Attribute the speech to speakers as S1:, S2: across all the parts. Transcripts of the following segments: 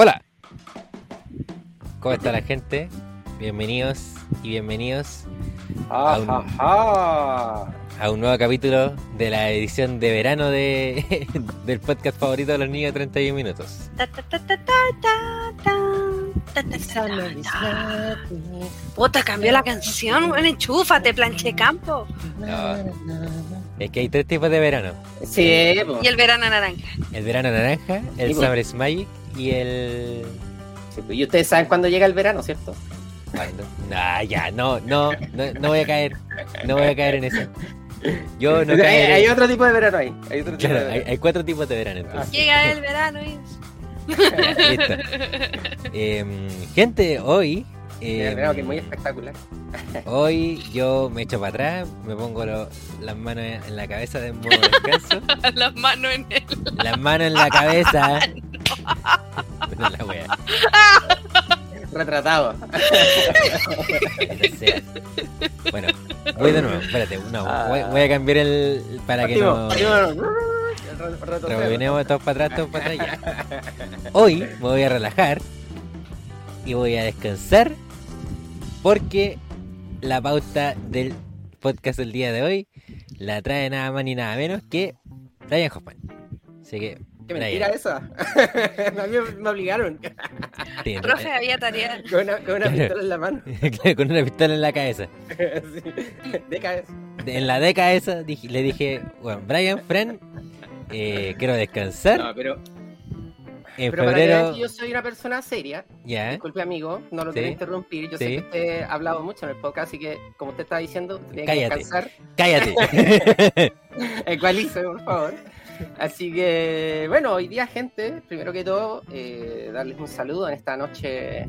S1: Hola. ¿Cómo está la gente? Bienvenidos y bienvenidos a un, nuevo capítulo de la edición de verano de, del podcast favorito de los niños de 31 minutos.
S2: Puta, cambió la canción, bueno, enchúfate, planche campo.
S1: No. Es que hay tres tipos de verano.
S3: Sí,
S2: y el verano naranja.
S1: El verano naranja, el
S3: sí,
S1: Magic y el...
S3: Sí, po. Y ustedes saben cuándo llega el verano, ¿cierto?
S1: ¿Cuándo? Nah, ya, no, no, no, no voy a caer. No voy a caer en eso. Yo no
S3: hay,
S1: caeré.
S3: hay otro tipo de verano ahí. Hay otro tipo
S1: Claro,
S3: de
S1: hay,
S3: verano.
S1: hay cuatro tipos de verano entonces.
S2: Llega el verano y...
S1: Listo. Em, gente, hoy.
S3: Mira, verano que es muy espectacular.
S1: hoy yo me echo para atrás, me pongo lo- las manos en la cabeza de modo descanso,
S2: Las manos en el...
S1: las manos en la cabeza. Bueno, la wea,
S3: Retratado.
S1: Bueno, voy de nuevo, espérate, no, voy, voy a cambiar el. para que no. Rebobinemos todos para atrás, todos para atrás ya. Hoy me voy a relajar y voy a descansar porque la pauta del podcast del día de hoy la trae nada más ni nada menos que Brian Hoffman. Así que,
S3: Qué mentira esa. A mí me- me obligaron.
S1: Brian,
S2: Profe, había tarea.
S3: Con una, con una pistola en la mano.
S1: con una pistola en la cabeza.
S3: Sí. De cabeza.
S1: En la década esa dije- le dije, bueno, Brian, Fran, eh, quiero descansar.
S3: No, pero,
S1: en
S3: pero para que vean que yo soy una persona seria.
S1: ya,
S3: Disculpe, amigo, no lo
S1: Sí.
S3: quiero interrumpir. Yo sé que usted ha hablado mucho en el podcast, así que, como usted está diciendo, tiene que
S1: Cállate.
S3: descansar.
S1: cállate.
S3: Ecualice, por favor. Así que, bueno, hoy día, gente, primero que todo, eh, darles un saludo en esta noche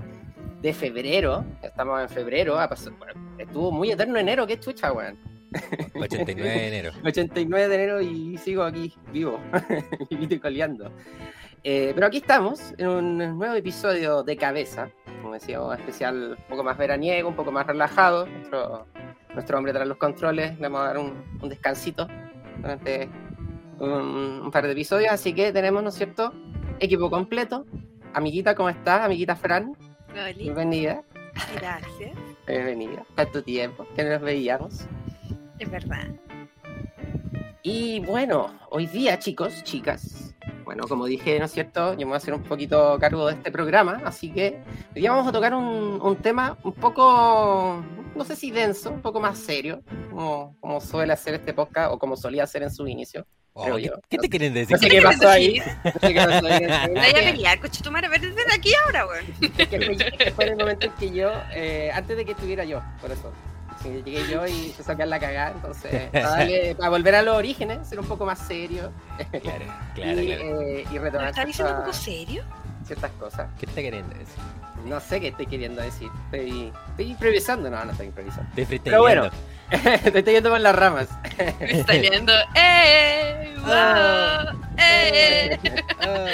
S3: de febrero. Estamos en febrero, bueno, estuvo muy eterno enero, qué chucha, weón.
S1: 89 de enero.
S3: 89 de enero y sigo aquí, vivo, y coleando. Eh, pero aquí estamos, en un nuevo episodio de Cabeza, como decíamos, especial un poco más veraniego, un poco más relajado. Nuestro, nuestro hombre tras los controles, le vamos a dar un, un descansito durante un, un par de episodios, así que tenemos, ¿no es cierto?, equipo completo. Amiguita, ¿cómo estás? Amiguita Fran,
S2: Oli,
S3: bienvenida.
S2: gracias.
S3: Bienvenida. Tanto tiempo que no nos veíamos.
S2: Es verdad.
S3: Y bueno, hoy día, chicos, chicas, bueno, como dije, ¿no es cierto? Yo me voy a hacer un poquito cargo de este programa, así que hoy día vamos a tocar un, un tema un poco, no sé si denso, un poco más serio, como, como suele hacer este podcast o como solía hacer en su inicio.
S1: Oh, ¿qué, te quieren decir?
S3: No sé qué pasó ahí. No sé qué pasó ahí.
S2: Vaya a pelear, coche tu madre, vete de aquí ahora, weón.
S3: Es que fue, es que fue en el momento en que yo, eh, antes de que estuviera yo, por eso. Llegué yo y se sacar la cagada, entonces, para, darle- para volver a los orígenes, ser un poco más serio
S1: Claro, claro,
S3: y,
S1: claro.
S3: eh, y
S2: ¿Me
S3: retomar
S2: estás diciendo un poco serio?
S3: ciertas cosas.
S1: ¿Qué te queriendo decir?
S3: No sé qué estoy queriendo decir. Estoy, estoy improvisando. No, no estoy improvisando.
S1: Te
S3: Pero bueno. Te estoy yendo por las ramas.
S2: Me está viendo. ¡Eh! ¡Wow! ¡Eh!
S3: Ah,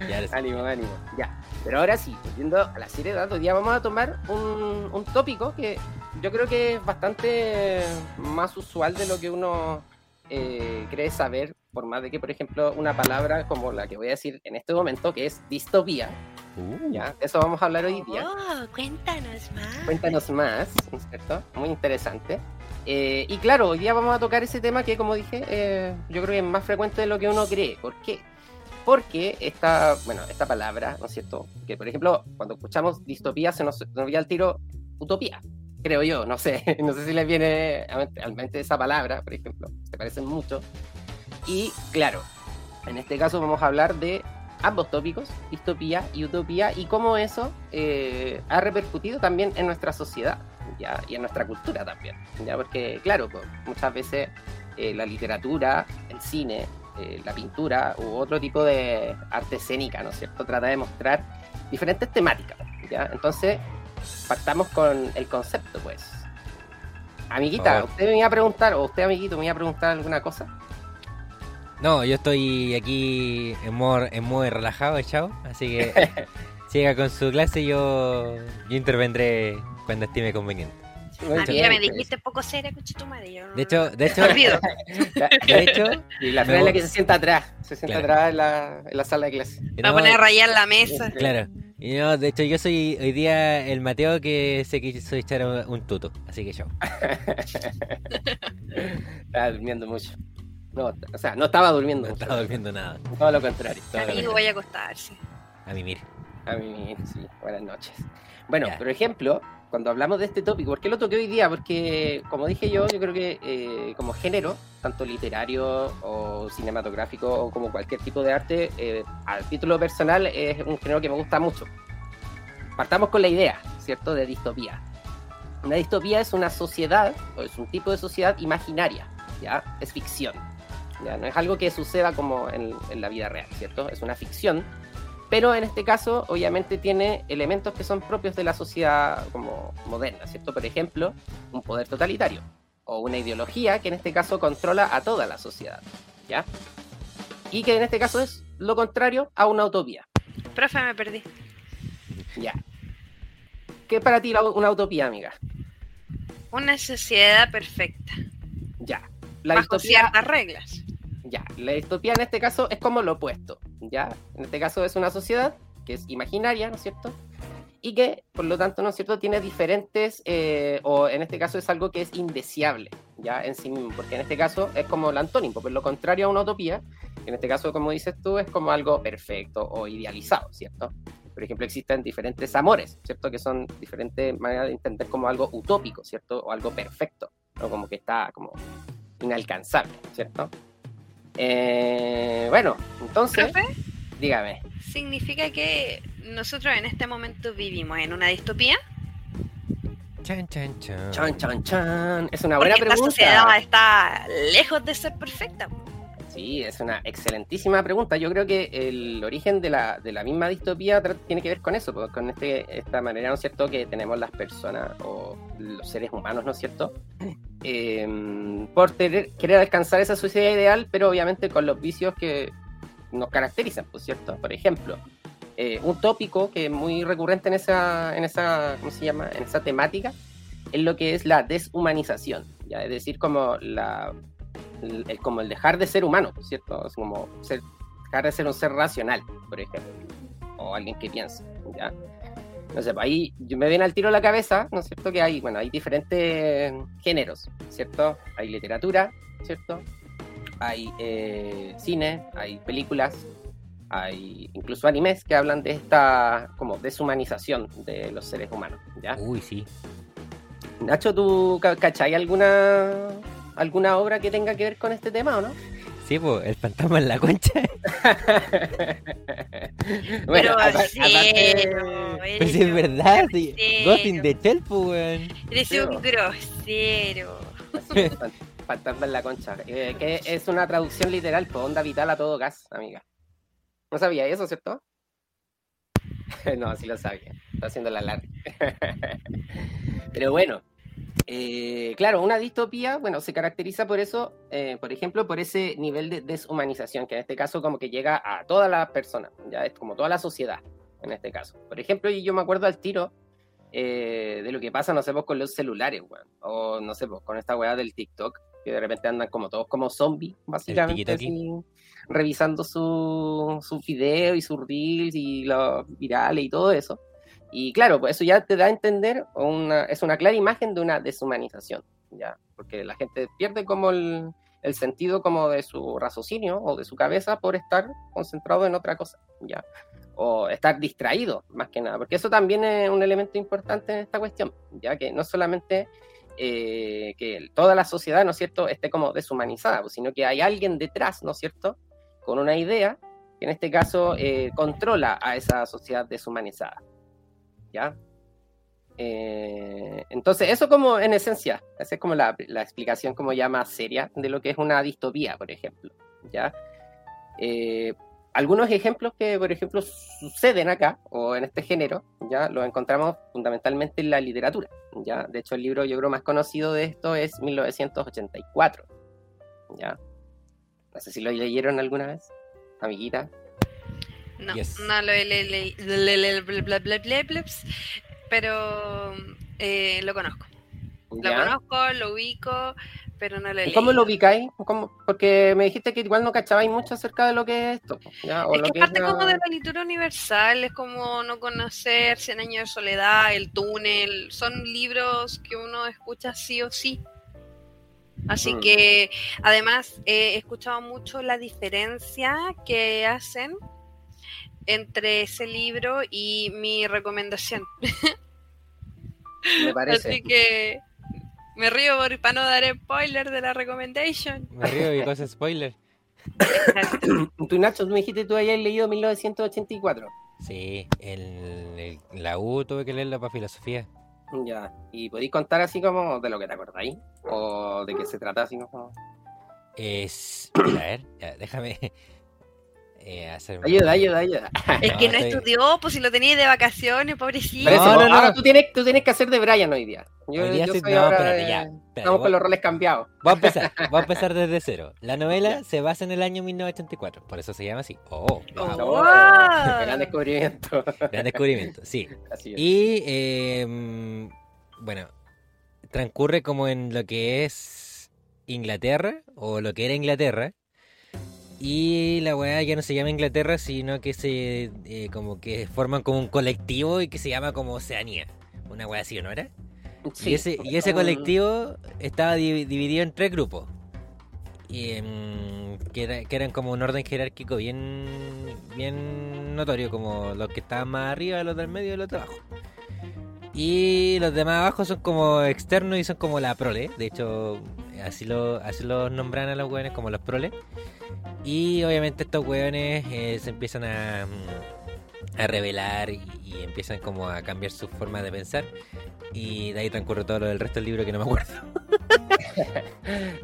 S1: Ya, ya, ahora sí.
S3: ánimo, ánimo. Ya. Pero ahora sí, volviendo a la seriedad, hoy día vamos a tomar un, un tópico que yo creo que es bastante más usual de lo que uno eh, cree saber, por más de que, por ejemplo, una palabra como la que voy a decir en este momento, que es distopía,
S1: Uh,
S3: ¿ya? De eso vamos a hablar hoy día.
S2: Oh, cuéntanos más.
S3: Cuéntanos más, ¿no es cierto? Muy interesante. Eh, y claro, hoy día vamos a tocar ese tema que, como dije, eh, yo creo que es más frecuente de lo que uno cree. ¿Por qué? Porque esta, bueno, esta palabra, ¿no es cierto? Que, por ejemplo, cuando escuchamos distopía se nos, se nos viene al tiro utopía, creo yo, no sé. No sé si les viene a mente- esa palabra, por ejemplo. Se parecen mucho. Y, claro, en este caso vamos a hablar de ambos tópicos, distopía y utopía, y cómo eso eh, ha repercutido también en nuestra sociedad ¿ya? y en nuestra cultura también. ¿ya? Porque, claro, pues, muchas veces eh, la literatura, el cine, eh, la pintura u otro tipo de arte escénica, ¿no es cierto?, trata de mostrar diferentes temáticas. ¿ya? Entonces, partamos con el concepto, pues. Amiguita, usted me iba a preguntar, o usted, amiguito, me iba a preguntar alguna cosa.
S1: No, yo estoy aquí en modo, en modo relajado, echado. Así que siga con su clase y yo, yo intervendré cuando estime conveniente.
S3: Muy
S2: A mí
S3: bien,
S2: ya me
S3: pues.
S2: dijiste poco seria, tu madre. yo no-
S1: De hecho, de hecho, de hecho,
S3: Y la es la que se sienta atrás, se sienta
S1: Claro.
S3: atrás en la, en la sala de clase.
S2: Me voy a poner a rayar la mesa.
S1: claro. Y no, de hecho, yo soy hoy día el Mateo que se quiso echar un, tuto. Así que yo.
S3: Estaba durmiendo mucho. No, o sea, no estaba durmiendo
S1: No
S3: mucho.
S1: estaba durmiendo nada.
S3: Todo lo contrario.
S1: Todo lo
S2: Amigo, voy a acostarse.
S1: A mimir.
S3: A mí, sí, buenas noches. Bueno,
S1: Ya.
S3: por ejemplo, cuando hablamos de este tópico, ¿por qué lo toqué hoy día? Porque, como dije yo, yo creo que eh, como género, tanto literario o cinematográfico o como cualquier tipo de arte, eh, a título personal es un género que me gusta mucho. Partamos con la idea, ¿cierto?, de distopía. Una distopía es una sociedad, o es un tipo de sociedad imaginaria, ¿ya? Es ficción. ¿ya? No es algo que suceda como en, en la vida real, ¿cierto? Es una ficción pero en este caso obviamente tiene elementos que son propios de la sociedad como moderna, ¿cierto? Por ejemplo, un poder totalitario o una ideología que en este caso controla a toda la sociedad, ¿ya? Y que en este caso es lo contrario a una utopía,
S2: Profe, me perdí.
S3: ¿ya? ¿Qué es para ti una utopía, amiga?
S2: Una sociedad perfecta.
S3: Ya. La
S2: bajo
S3: distopía,
S2: ciertas reglas.
S3: Ya. La distopía en este caso es como lo opuesto, ¿ya? En este caso es una sociedad que es imaginaria, ¿no es cierto? y que por lo tanto, ¿no es cierto?, tiene diferentes, eh, o en este caso es algo que es indeseable, ya en sí mismo, porque en este caso es como el antónimo, pues lo contrario a una utopía, en este caso, como dices tú, es como algo perfecto o idealizado, ¿cierto? Por ejemplo, existen diferentes amores, ¿cierto? Que son diferentes maneras de entender como algo utópico, ¿cierto? O algo perfecto, o como que está como inalcanzable, ¿cierto? Eh, bueno, entonces,
S2: Profe,
S3: dígame.
S2: significa que nosotros en este momento vivimos en una distopía.
S1: Chan, chan, chan.
S3: Chan, chan, chan. Es una buena
S2: esta
S3: pregunta.
S2: sociedad está lejos de ser perfecta.
S3: Sí, es una excelentísima pregunta. Yo creo que el origen de la, de la misma distopía tiene que ver con eso, pues, con este, esta manera, ¿no es cierto?, que tenemos las personas o los seres humanos, ¿no es cierto?, Eh, por tener- querer alcanzar esa sociedad ideal, pero obviamente con los vicios que nos caracterizan, pues, ¿cierto? Por ejemplo, eh, un tópico que es muy recurrente en esa, en esa, ¿cómo se llama?, en esa temática, es lo que es la deshumanización, ¿ya? Es decir, como la el, el- como el dejar de ser humano, ¿cierto? Es como ser, dejar de ser un ser racional, por ejemplo, o alguien que piensa, ¿ya? No sé, ahí me viene al tiro la cabeza, ¿no es cierto? Que hay, bueno, hay diferentes géneros, ¿cierto? Hay literatura, ¿cierto? Hay eh, cine, hay películas, hay incluso animes que hablan de esta como deshumanización de los seres humanos, ¿ya?
S1: Uy, sí.
S3: Nacho, ¿tú ca- cachai alguna alguna obra que tenga que ver con este tema o no?
S1: Sí, pues, el fantasma en la concha.
S2: Pero
S3: apa-
S2: cero,
S1: Pues es verdad. Sí. Ghost in the Shell, pues, weón.
S2: Eres
S3: Sí,
S2: un grosero.
S3: Fantasma en la concha. eh, que es una traducción literal, por onda vital a todo gas, amiga. ¿No sabía eso, cierto? no, sí lo sabía. Está haciendo la larga. Pero bueno, eh, claro, una distopía, bueno, se caracteriza por eso, eh, por ejemplo, por ese nivel de deshumanización, que en este caso como que llega a todas las personas, ya es como toda la sociedad, en este caso. Por ejemplo, y yo me acuerdo al tiro eh, de lo que pasa, no sé, pues, con los celulares, weón. O no sé, pues, con esta weá del TikTok, que de repente andan como todos como zombies, básicamente, así, revisando su, su video y sus reels y los virales y todo eso. Y claro, pues eso ya te da a entender, una, es una clara imagen de una deshumanización, ¿ya? Porque la gente pierde como el, sentido como de su raciocinio o de su cabeza por estar concentrado en otra cosa, ¿ya? O estar distraído, más que nada, porque eso también es un elemento importante en esta cuestión, ya que no solamente eh, que toda la sociedad, ¿no es cierto?, esté como deshumanizada, pues, sino que hay alguien detrás, ¿no es cierto?, con una idea que en este caso eh, controla a esa sociedad deshumanizada, ¿ya? Eh, entonces, eso como en esencia, esa es como la, la explicación como ya más seria de lo que es una distopía, por ejemplo, ¿ya? Eh, algunos ejemplos que, por ejemplo, suceden acá, o en este género, ya los encontramos fundamentalmente en la literatura, ya. De hecho, el libro yo creo más conocido de esto es 1984, ya. No sé si lo leyeron alguna vez, amiguita.
S2: No,
S1: Yes.
S2: no lo he le- le- le- le- bla- bla- bla- bla- blaps, pero eh, lo conozco. Lo
S3: ¿Ya?
S2: conozco, lo ubico, pero no lo he
S3: ¿Y cómo lo
S2: leído.
S3: ubicáis? ¿Cómo? Porque me dijiste que igual no cachabais mucho acerca de lo que es esto. ¿ya? O
S2: Es
S3: lo
S2: que
S3: que
S2: parte
S3: la-
S2: como de la literatura universal, es como no conocer Cien años de soledad, El túnel, son libros que uno escucha sí o sí. Así
S3: Mm.
S2: que además he escuchado mucho la diferencia que hacen entre ese libro y mi recomendación.
S3: Me parece.
S2: Así que me río por, para no dar spoiler de la recommendation.
S1: Me río y cosas spoiler.
S3: Tú, Nacho, tú me dijiste que tú habías leído 1984.
S1: Sí, el, el- la U tuve que leerla para filosofía.
S3: Ya. ¿Y podéis contar así como de lo que te acordáis? ¿O de qué se trata así como?
S1: Es. a ver, ya, déjame eh, hacer.
S3: Ayuda, ayuda, ayuda.
S2: Es que no
S1: estoy-
S2: estudió, pues si lo tenía de vacaciones, pobrecito.
S1: No, no, no.
S3: Ahora tú tienes, tú tienes que hacer de Brian hoy día. Yo,
S1: Hoy día
S3: yo
S1: sí-
S3: soy
S1: no,
S3: ahora
S1: espérate, ya, espérate,
S3: Estamos
S1: voy-
S3: con los roles cambiados.
S1: Voy a empezar, voy a empezar desde cero. La novela se basa en el año 1984, por eso se llama así. Oh,
S2: Oh.
S3: Gran descubrimiento.
S1: gran descubrimiento, sí.
S3: Así es.
S1: Y eh, mm, bueno, transcurre como en lo que es Inglaterra, o lo que era Inglaterra. Y la weá ya no se llama Inglaterra, sino que se eh, como que forman como un colectivo y que se llama como Oceanía. Una weá así, ¿o ¿no era?
S3: Sí.
S1: Y ese, y ese
S3: Un-
S1: colectivo estaba di- dividido en tres grupos. Y, em, que, era- que eran como un orden jerárquico bien, bien notorio, como los que estaban más arriba, los del medio y los de abajo. Y los de más abajo son como externos y son como la prole. De hecho, así lo, así los nombran a los hueones como los prole. Y obviamente estos hueones eh, se empiezan a, mm, a revelar y, y empiezan como a cambiar su forma de pensar. Y de ahí transcurre todo lo del resto del libro que no me acuerdo.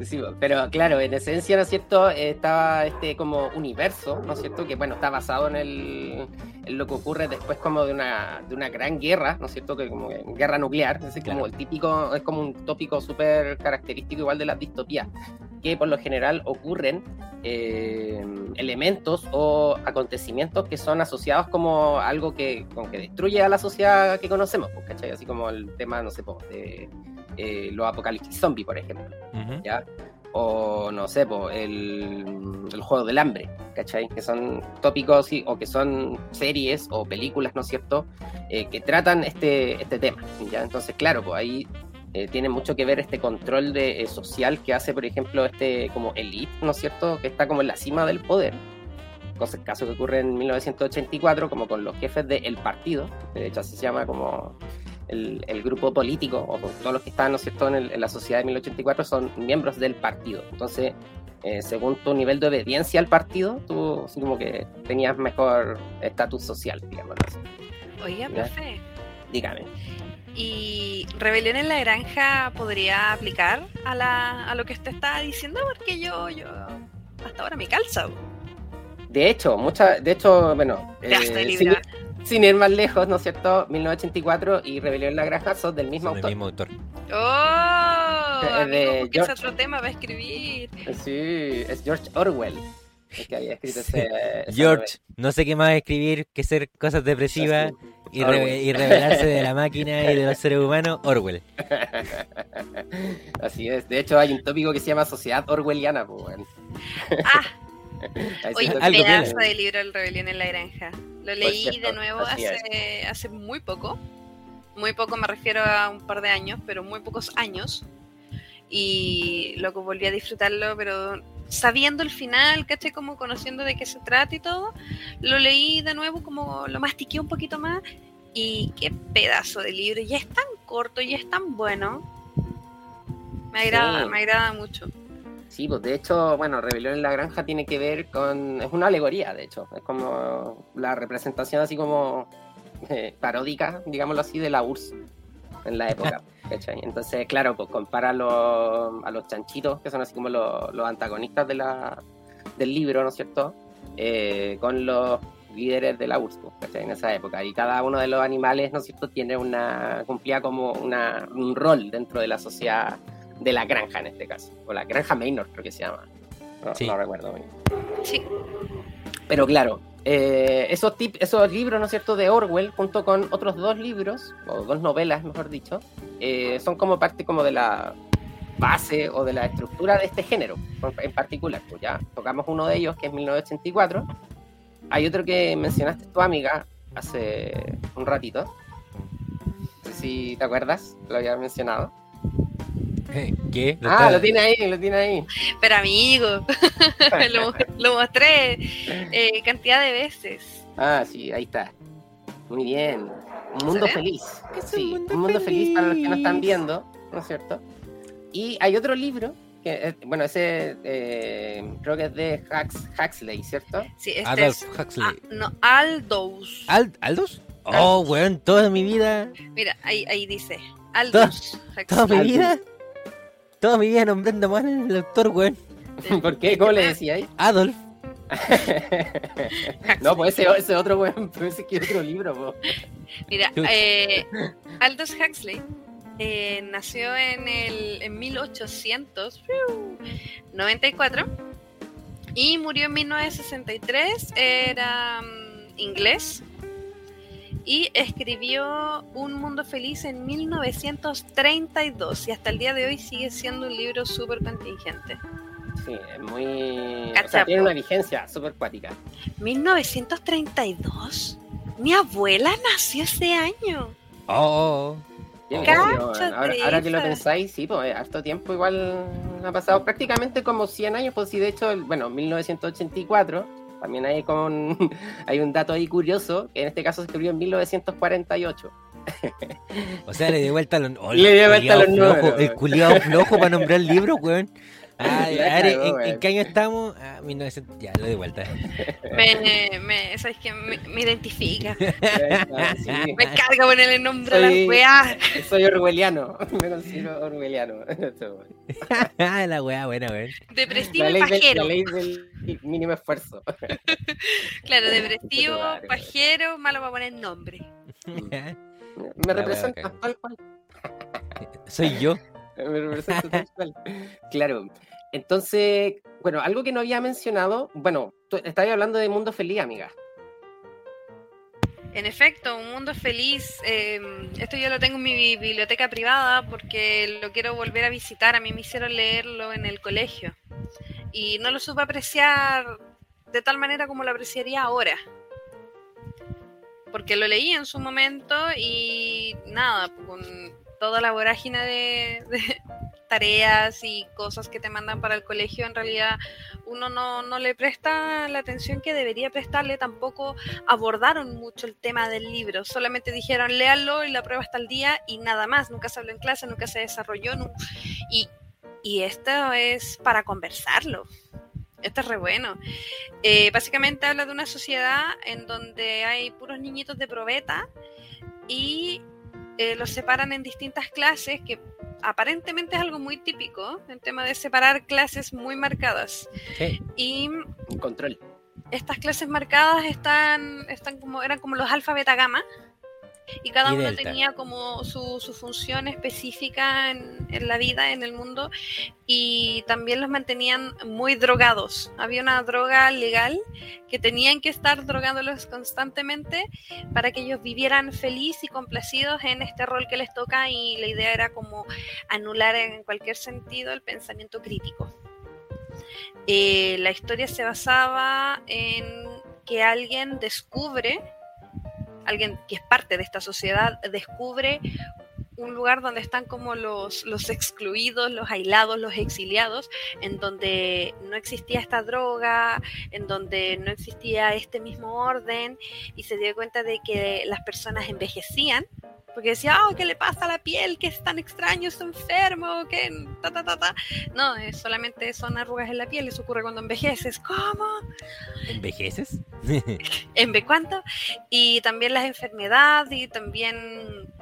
S3: Sí, pero claro, en esencia, ¿no es cierto? Estaba este como universo, ¿no es cierto? Que bueno, está basado en, el, en lo que ocurre después como de una, de una gran guerra, ¿no es cierto? Que como guerra nuclear, es decir, como
S1: Claro.
S3: el típico, es como un tópico súper característico igual de las distopías, que por lo general ocurren eh, elementos o acontecimientos que son asociados como algo que, como que destruye a la sociedad que conocemos, pues, ¿cachai? Así como el tema, no sé, pues, de eh, los apocalipsis zombie, por ejemplo. ¿ya? O no sé, po, el, el juego del hambre, ¿cachai? Que son tópicos sí, o que son series o películas, ¿no es cierto? Eh, que tratan este, este tema, ¿ya? Entonces, claro, pues ahí eh, tiene mucho que ver este control de, eh, social que hace, por ejemplo, este como elite, ¿no es cierto? Que está como en la cima del poder. Caso que ocurre en 1984, como con los jefes del partido, de hecho así se llama como el, el grupo político, o todos los que están, ¿no es cierto?, en, el- en la sociedad de 1084 son miembros del partido. Entonces, eh, según tu nivel de obediencia al partido, tú así como que tenías mejor estatus social, digamos así.
S2: Oiga, profe.
S3: Dígame.
S2: ¿Y rebelión en la granja podría aplicar a, la, a lo que usted estaba diciendo? Porque yo, yo hasta ahora me calza.
S3: De hecho, mucha, de hecho, bueno, eh, sin, sin ir más lejos, ¿no es cierto? 1984 y Rebelión en la Granja son del mismo
S1: Son del
S3: autor.
S1: mismo autor.
S2: ¡Oh!
S3: Eh,
S2: amigo,
S3: de
S2: porque es
S3: George.
S2: otro tema para escribir.
S3: Sí, es George Orwell el que había escrito ese.
S1: George, no sé qué más escribir que ser cosas depresivas y, reve- y revelarse de la máquina y de los seres humanos. Orwell.
S3: Así es. De hecho, hay un tópico que se llama Sociedad Orwelliana. Pues, bueno.
S2: Ah, oye,
S1: algo
S2: pedazo
S1: tiene.
S2: de libro El Rebelión en la Granja. Lo leí
S3: cierto,
S2: de nuevo hace, hace muy poco. Muy poco me refiero a un par de años, pero muy pocos años. Y luego volví a disfrutarlo, pero sabiendo el final, ¿cachai? Como conociendo de qué se trata y todo, lo leí de nuevo, como lo mastiqué un poquito más. Y qué pedazo de libro. Ya es tan corto y es tan bueno. Me agrada,
S3: Sí.
S2: me agrada mucho.
S3: Sí, pues de hecho, bueno, Rebelión en la Granja tiene que ver con. Es una alegoría, de hecho. Es como la representación así como eh, paródica, digámoslo así, de la URSS en la época. ¿cachai? Entonces, claro, pues compara a los, a los chanchitos, que son así como los, los antagonistas de la, del libro, ¿no es cierto? Eh, con los líderes de la URSS, pues, ¿cachai? En esa época. Y cada uno de los animales, ¿no es cierto?, tiene una. cumplía como una, un rol dentro de la sociedad de la granja en este caso, o la granja Maynor creo que se llama, no,
S1: Sí.
S3: no recuerdo bien.
S2: Sí.
S3: Pero claro, eh, esos, tip, esos libros, ¿no es cierto?, de Orwell, junto con otros dos libros, o dos novelas, mejor dicho, eh, son como parte como de la base o de la estructura de este género en particular. Pues ya tocamos uno de ellos, que es 1984. Hay otro que mencionaste tu amiga hace un ratito. No sé si te acuerdas, lo había mencionado.
S1: ¿Qué?
S3: ah, lo tiene ahí, lo tiene ahí.
S2: Pero amigo, lo, lo, mostré eh, cantidad de veces.
S3: Ah, sí, ahí está. Muy bien. Un mundo feliz. Sí, un mundo, feliz? para los que nos están viendo, ¿no es cierto? Y hay otro libro que, bueno, ese eh, creo que es de Huxley, ¿cierto?
S2: Sí, este es, Huxley. Ah, no, Aldous.
S1: ¿Aldous? Oh, weón, toda mi vida.
S2: Mira, ahí, ahí dice. Aldous.
S1: ¿Toda, mi vida? Toda mi vida nombrando mal al autor, weón.
S3: ¿Por qué? ¿Cómo le decía ahí?
S1: Adolf.
S3: no, pues ese, ese otro weón, ese que otro libro,
S2: Mira, eh, Aldous Huxley eh, nació en el en 1894 y murió en 1963. Era mm, inglés y escribió Un Mundo Feliz en 1932 y hasta el día de hoy sigue siendo un libro súper contingente.
S3: Sí, es muy... O sea, tiene una vigencia súper cuática.
S2: 1932. Mi abuela nació ese año.
S1: Oh.
S3: ahora, que lo pensáis, sí, pues harto tiempo igual ha pasado prácticamente como 100 años, pues sí, de hecho, bueno, 1984 también hay, con, hay un dato ahí curioso, que en este caso se escribió en 1948. O sea,
S1: le dio vuelta a los,
S3: le dio vuelta a los números.
S1: El culiado flojo para nombrar el libro, weón. Ah, ¿en, qué año estamos? Ah, 1900, ya, lo de vuelta.
S2: Me, me, ¿sabes que me, me, identifica. Me carga ponerle el nombre a la weá.
S3: Soy orwelliano, me considero orwelliano.
S1: la weá buena, weón.
S2: Depresivo y pajero.
S3: la ley del mínimo esfuerzo.
S2: claro, depresivo, pajero, malo para poner nombre.
S3: me representa tal cual.
S1: Soy yo.
S3: me representa tal cual. Claro. Entonces, bueno, algo que no había mencionado, bueno, tú estabas hablando de Mundo Feliz, amiga.
S2: En efecto, un mundo feliz. Em, esto yo lo tengo en mi biblioteca privada porque lo quiero volver a visitar. A mí me hicieron leerlo en el colegio y no lo supe apreciar de tal manera como lo apreciaría ahora. Porque lo leí en su momento y nada, con toda la vorágine de, tareas y cosas que te mandan para el colegio, en realidad uno no, no, le presta la atención que debería prestarle, tampoco abordaron mucho el tema del libro, solamente dijeron léalo y la prueba está al día y nada más, nunca se habló en clase, nunca se desarrolló y, y esto es para conversarlo. Esto es re bueno. Eh, básicamente habla de una sociedad en donde hay puros niñitos de probeta y eh, los separan en distintas clases que aparentemente es algo muy típico, el tema de separar clases muy marcadas. Y
S3: control.
S2: Estas clases marcadas están, están como, eran como los alfa, beta, gamma. Y cada uno tenía como su, su función específica en, en, la vida, en el mundo, y también los mantenían muy drogados. Había una droga legal que tenían que estar drogándolos constantemente para que ellos vivieran feliz y complacidos en este rol que les toca, y la idea era como anular en cualquier sentido el pensamiento crítico. Eh, la historia se basaba en que alguien descubre alguien que es parte de esta sociedad descubre un lugar donde están como los, los excluidos, los aislados, los exiliados, en donde no existía esta droga, en donde no existía este mismo orden, y se dio cuenta de que las personas envejecían, porque decía, oh, ¿qué le pasa a la piel? que es tan extraño? ¿Está enfermo? ¿Qué? Ta, ta, ta, ta. No, es solamente son arrugas en la piel, eso ocurre cuando envejeces. ¿Cómo?
S1: ¿Envejeces?
S2: ¿En cuánto? Y también las enfermedades y también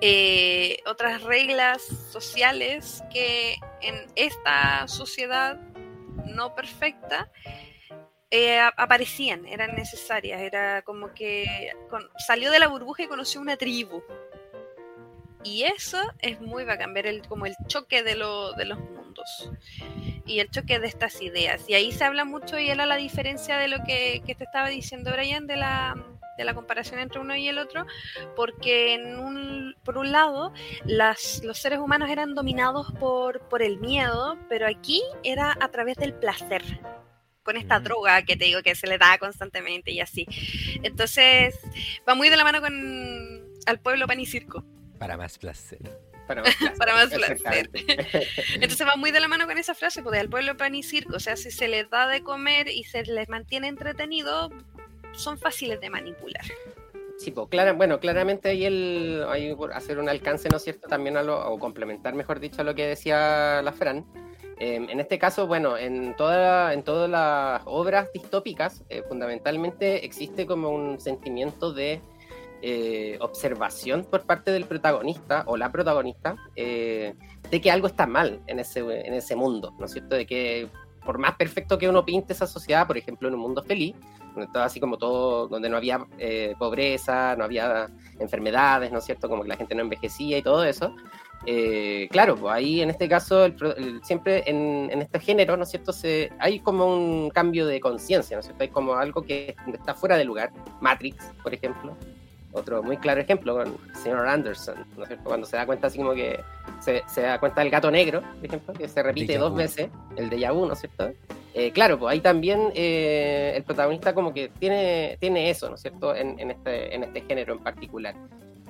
S2: eh, otras reglas sociales que en esta sociedad no perfecta eh, aparecían, eran necesarias, era como que salió de la burbuja y conoció una tribu. Y eso es muy bacán, ver el, como el choque de, de los mundos. y el choque de estas ideas. Y ahí se habla mucho y era la diferencia de lo que, que te estaba diciendo Brian de la, de la comparación entre uno y el otro, porque en un, por un lado las, los seres humanos eran dominados por, por el miedo, pero aquí era a través del placer con esta
S1: Mm.
S2: droga que te digo que se le da constantemente y así. Entonces, va muy de la mano con al pueblo pan y circo.
S1: Para más placer.
S3: Para más placer.
S2: Para más placer. Entonces va muy de la mano con esa frase, pues al pueblo pan y circo. O sea, si se les da de comer y se les mantiene entretenido, son fáciles de manipular.
S3: Sí, pues, bueno, claramente ahí el ahí por hacer un alcance, ¿no es cierto? También a lo, o complementar, mejor dicho, a lo que decía la Fran. Eh, en este caso, bueno, en, toda, en todas las obras distópicas, eh, fundamentalmente existe como un sentimiento de eh, observación por parte del protagonista o la protagonista eh, de que algo está mal en ese, en ese mundo, ¿no es cierto? De que por más perfecto que uno pinte esa sociedad, por ejemplo, en un mundo feliz, estaba así como todo, donde no había eh, pobreza, no había enfermedades, ¿no es cierto? Como que la gente no envejecía y todo eso. Eh, claro, pues ahí en este caso, siempre en, en este género, ¿no es cierto? Se, hay como un cambio de conciencia, ¿no es cierto? Hay como algo que está fuera de lugar. Matrix, por ejemplo. Otro muy claro ejemplo con el señor Anderson, ¿no es cierto? Cuando se da cuenta así como que se, se da cuenta del gato negro, por ejemplo, que se repite dos veces, el de vu, ¿no es cierto? Eh, claro, pues ahí también eh, el protagonista como que tiene, tiene eso, ¿no es cierto? En, en este, en este género en particular.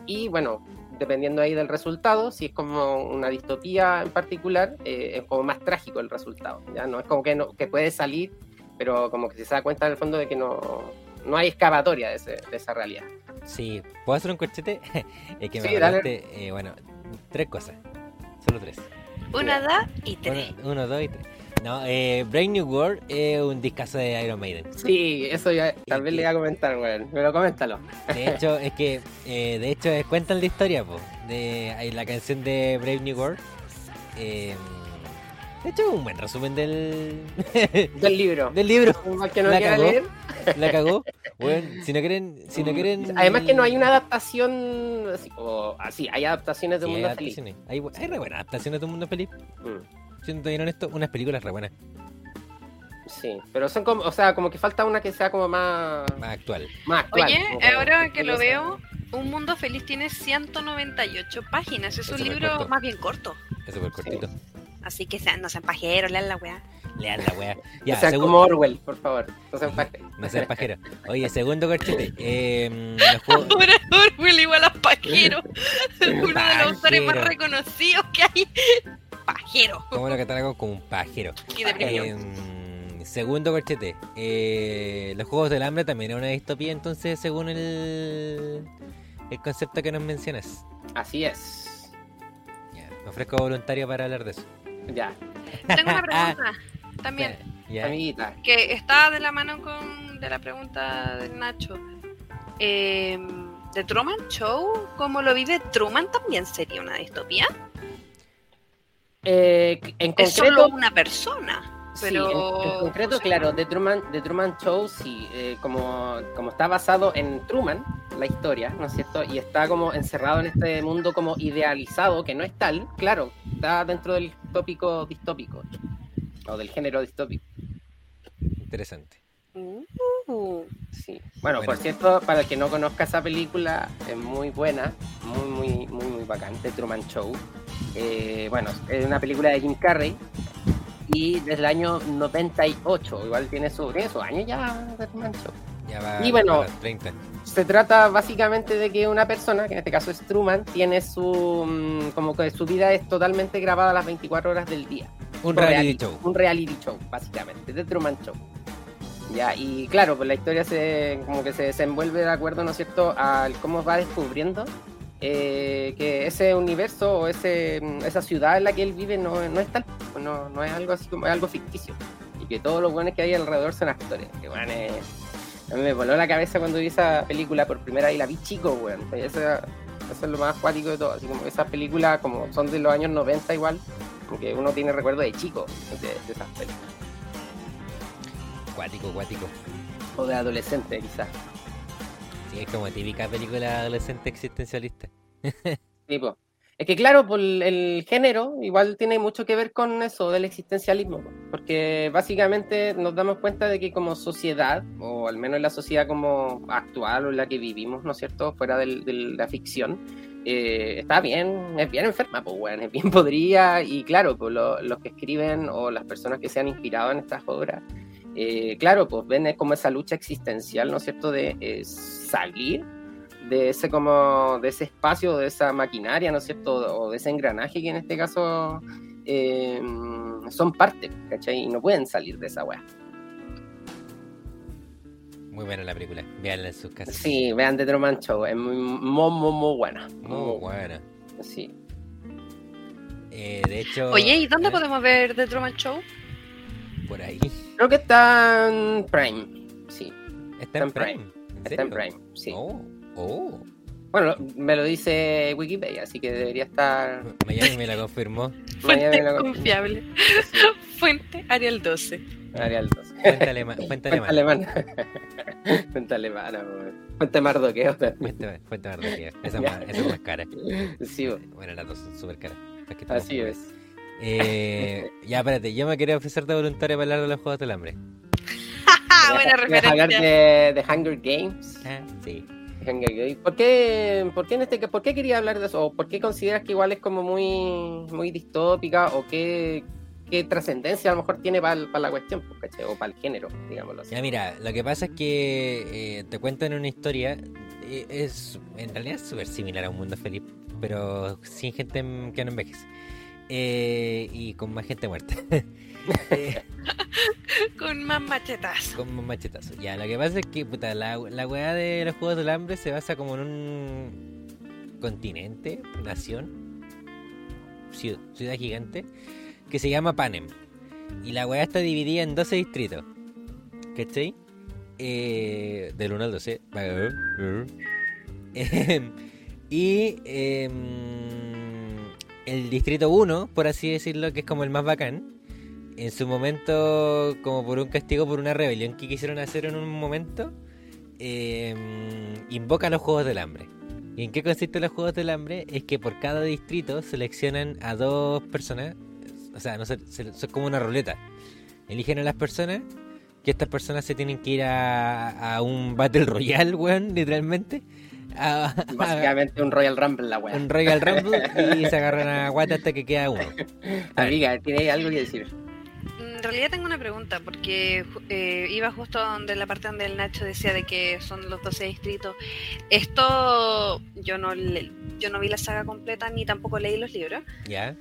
S3: Y bueno, dependiendo ahí del resultado, si es como una distopía en particular, eh, es como más trágico el resultado. Ya no es como que, no, que puede salir, pero como que se da cuenta en el fondo de que no, no hay excavatoria de, ese- de esa realidad.
S1: Sí, ¿puedo hacer un corchete? es que me
S3: Sí,
S1: acordaste, eh, bueno, tres cosas. Solo tres.
S2: Una da y tres.
S1: Uno, uno, dos y tres. No, eh, Brain New World es un discazo de Iron Maiden.
S3: Sí, eso ya, tal vez le iba a comentar, weón, pero coméntalo.
S1: De hecho, es que, eh, de hecho, eh, cuentan la historia, po, de eh, la canción de Brave New World. Eh, de hecho, un buen resumen del,
S3: Del libro.
S1: del libro.
S3: Que no
S1: La
S3: quiera
S1: cagó.
S3: leer.
S1: La cagó. Bueno, si no quieren, si no quieren.
S3: Además que no hay una adaptación así, o así, hay adaptaciones de
S1: Sí,
S3: Mundo Feliz.
S1: Hay, hay re buenas adaptaciones de un mundo feliz.
S3: Mm,
S1: Siendo bien honesto, unas películas re buenas,
S3: Sí, pero son como, o sea, como que falta una que sea como más,
S1: más actual.
S3: más actual.
S2: Oye, ahora que lo veo, Un Mundo Feliz tiene 198 páginas. Es
S1: Es
S2: un libro
S1: corto.
S2: más bien corto.
S1: Es súper cortito.
S2: Así que sean, no sean pajeros, lean la weá.
S1: Lean la wea. Ya,
S3: o sea,
S1: segu-
S3: como Orwell, por favor. No sean pajeros.
S1: No seas pajero. Oye, segundo corchete. Eh, juegos-
S2: Ahora Orwell igual a pajero. Uno de los autores más reconocidos que hay. Pajero.
S1: ¿Cómo lo catalogamos como un pajero?
S2: Y deprimido.
S1: Eh, segundo corchete. Eh, los juegos del hambre también es una distopía, entonces, según el, el concepto que nos mencionas.
S3: Así es.
S1: Ya, me ofrezco voluntario para hablar de eso.
S3: Ya,
S2: Tengo una pregunta también.
S1: Ya.
S3: amiguita.
S2: que está de la mano con de la pregunta de Nacho. Eh, ¿The Truman Show? ¿Cómo lo vive Truman también sería una distopía?
S3: Eh, en
S2: Es solo una persona.
S3: Sí, en, en concreto, claro, The Truman, The Truman Show, sí, eh, como, como está basado en Truman, la historia, ¿no es cierto? Y está como encerrado en este mundo como idealizado, que no es tal, claro, está dentro del tópico distópico, o del género distópico,
S1: Interesante.
S2: uh,
S3: sí. Bueno,
S1: Bueno.
S3: por cierto, para el que no conozca esa película, es muy buena, muy, muy, muy, muy bacán, The Truman Show. Eh, bueno, es una película de Jim Carrey, y desde el año 98, igual tiene su, tiene su año ya Truman Show.
S1: Ya va
S3: Y bueno,
S1: para los 30.
S3: Se trata básicamente de que una persona, que en este caso es Truman, tiene su mm, como que su vida es totalmente grabada a las 24 horas del día.
S1: Un reality show.
S3: Un reality show, básicamente, de Truman Show. Ya, y claro, pues la historia se como que se desenvuelve de acuerdo, ¿no es cierto?, al cómo va descubriendo eh, que ese universo o ese, mm, esa ciudad en la que él vive no, no es tal, no, no es algo así como es algo ficticio. Y que todos los buenos que hay alrededor son actores. Que bueno, a mí me voló la cabeza cuando vi esa película por primera vez y la vi chico, weón. Pues Eso, eso es lo más acuático de todo. Así como esas películas, como son de los años 90 igual, porque uno tiene recuerdo de chico de, de esas películas.
S1: Cuático, cuático.
S3: O de adolescente, quizás.
S1: Sí, es como típica película adolescente existencialista.
S3: Tipo. Es que claro, por el, género igual tiene mucho que ver con eso del existencialismo, po, porque básicamente nos damos cuenta de que como sociedad, o al menos en la sociedad como actual o la que vivimos, ¿no es cierto?, fuera de la ficción, eh, está bien, es bien enferma, pues bueno, es bien podrida, y claro, pues lo- los que escriben o las personas que se han inspirado en estas obras, eh, claro, pues ven como esa lucha existencial, ¿no es cierto?, de eh, salir de ese como de ese espacio, de esa maquinaria, ¿no es cierto? O de ese engranaje que en este caso eh, son parte, ¿cachai? Y no pueden salir de esa weá.
S1: Muy buena la película. Veanla en sus casas.
S3: Sí, vean The Truman Show, es muy, muy, muy, muy buena.
S1: Muy buena.
S3: Sí.
S1: Eh, de hecho.
S2: Oye, ¿y dónde
S1: ¿eh?
S2: podemos ver The Truman Show?
S1: Por ahí.
S3: Creo que está en Prime, sí,
S1: Está en
S3: en Prime.
S1: Prime. ¿En
S3: está en? Prime, sí.
S1: Oh, oh.
S3: Bueno, me lo dice Wikipedia, así que debería estar...
S1: Miami me la confirmó.
S2: Fuente
S3: la-
S2: confiable.
S3: Sí,
S2: Fuente Ariel 12.
S3: Arial 2.
S1: Fuente, alema- fuente
S3: Fuente
S1: alemana.
S3: alemana. Fuente alemana. Fuente mardoqueo también.
S1: Fuente, fuente Mardoqueo. Esa, es más- esa es más cara.
S3: Sí.
S1: Bueno, las dos son súper caras. Es que estamos
S3: así es.
S1: Eh, ya, espérate. Yo me quería ofrecer de voluntario para hablar de los Juegos del Hambre.
S2: Buena
S3: ¿Quieres hablar
S2: referencia.
S3: de, de Hunger Games?
S1: Ah, sí.
S3: Hunger Games. ¿Por qué, por, qué en este, ¿Por qué quería hablar de eso? ¿O por qué consideras que igual es como muy, muy distópica? ¿O qué, qué trascendencia a lo mejor tiene para la cuestión? pues. O para el género, digámoslo así.
S1: Ya, mira, lo que pasa es que eh, te cuentan una historia. eh, es En realidad es súper similar a un mundo feliz, pero sin gente que no envejece. Eh, y con más gente muerta. Eh,
S2: Con más machetas.
S1: Con un machetazo. Ya, lo que pasa es que puta, la, la weá de los Juegos del Hambre se basa como en un continente, nación, ciudad, ciudad gigante, que se llama Panem. Y la weá está dividida en 12 distritos. ¿Cachai? Eh, del 1 al 12. Em, y em, el distrito 1, por así decirlo, que es como el más bacán, en su momento, como por un castigo por una rebelión que quisieron hacer en un momento, eh, invoca los Juegos del Hambre. ¿Y en qué consisten los Juegos del Hambre? Es que por cada distrito seleccionan a dos personas, o sea, no sé, se- son como una ruleta. Eligen a las personas, que estas personas se tienen que ir a, a un Battle Royale, weón, literalmente. A, a-
S3: Básicamente un Royal Rumble la weá.
S1: un Royal Rumble y se agarran a guata hasta que queda uno.
S3: Amiga, ¿tiene algo que decir?
S2: En realidad tengo una pregunta, porque eh, iba justo donde la parte donde el Nacho decía de que son los 12 distritos. Esto yo no le- yo no vi la saga completa ni tampoco leí los libros.
S1: ¿Ya?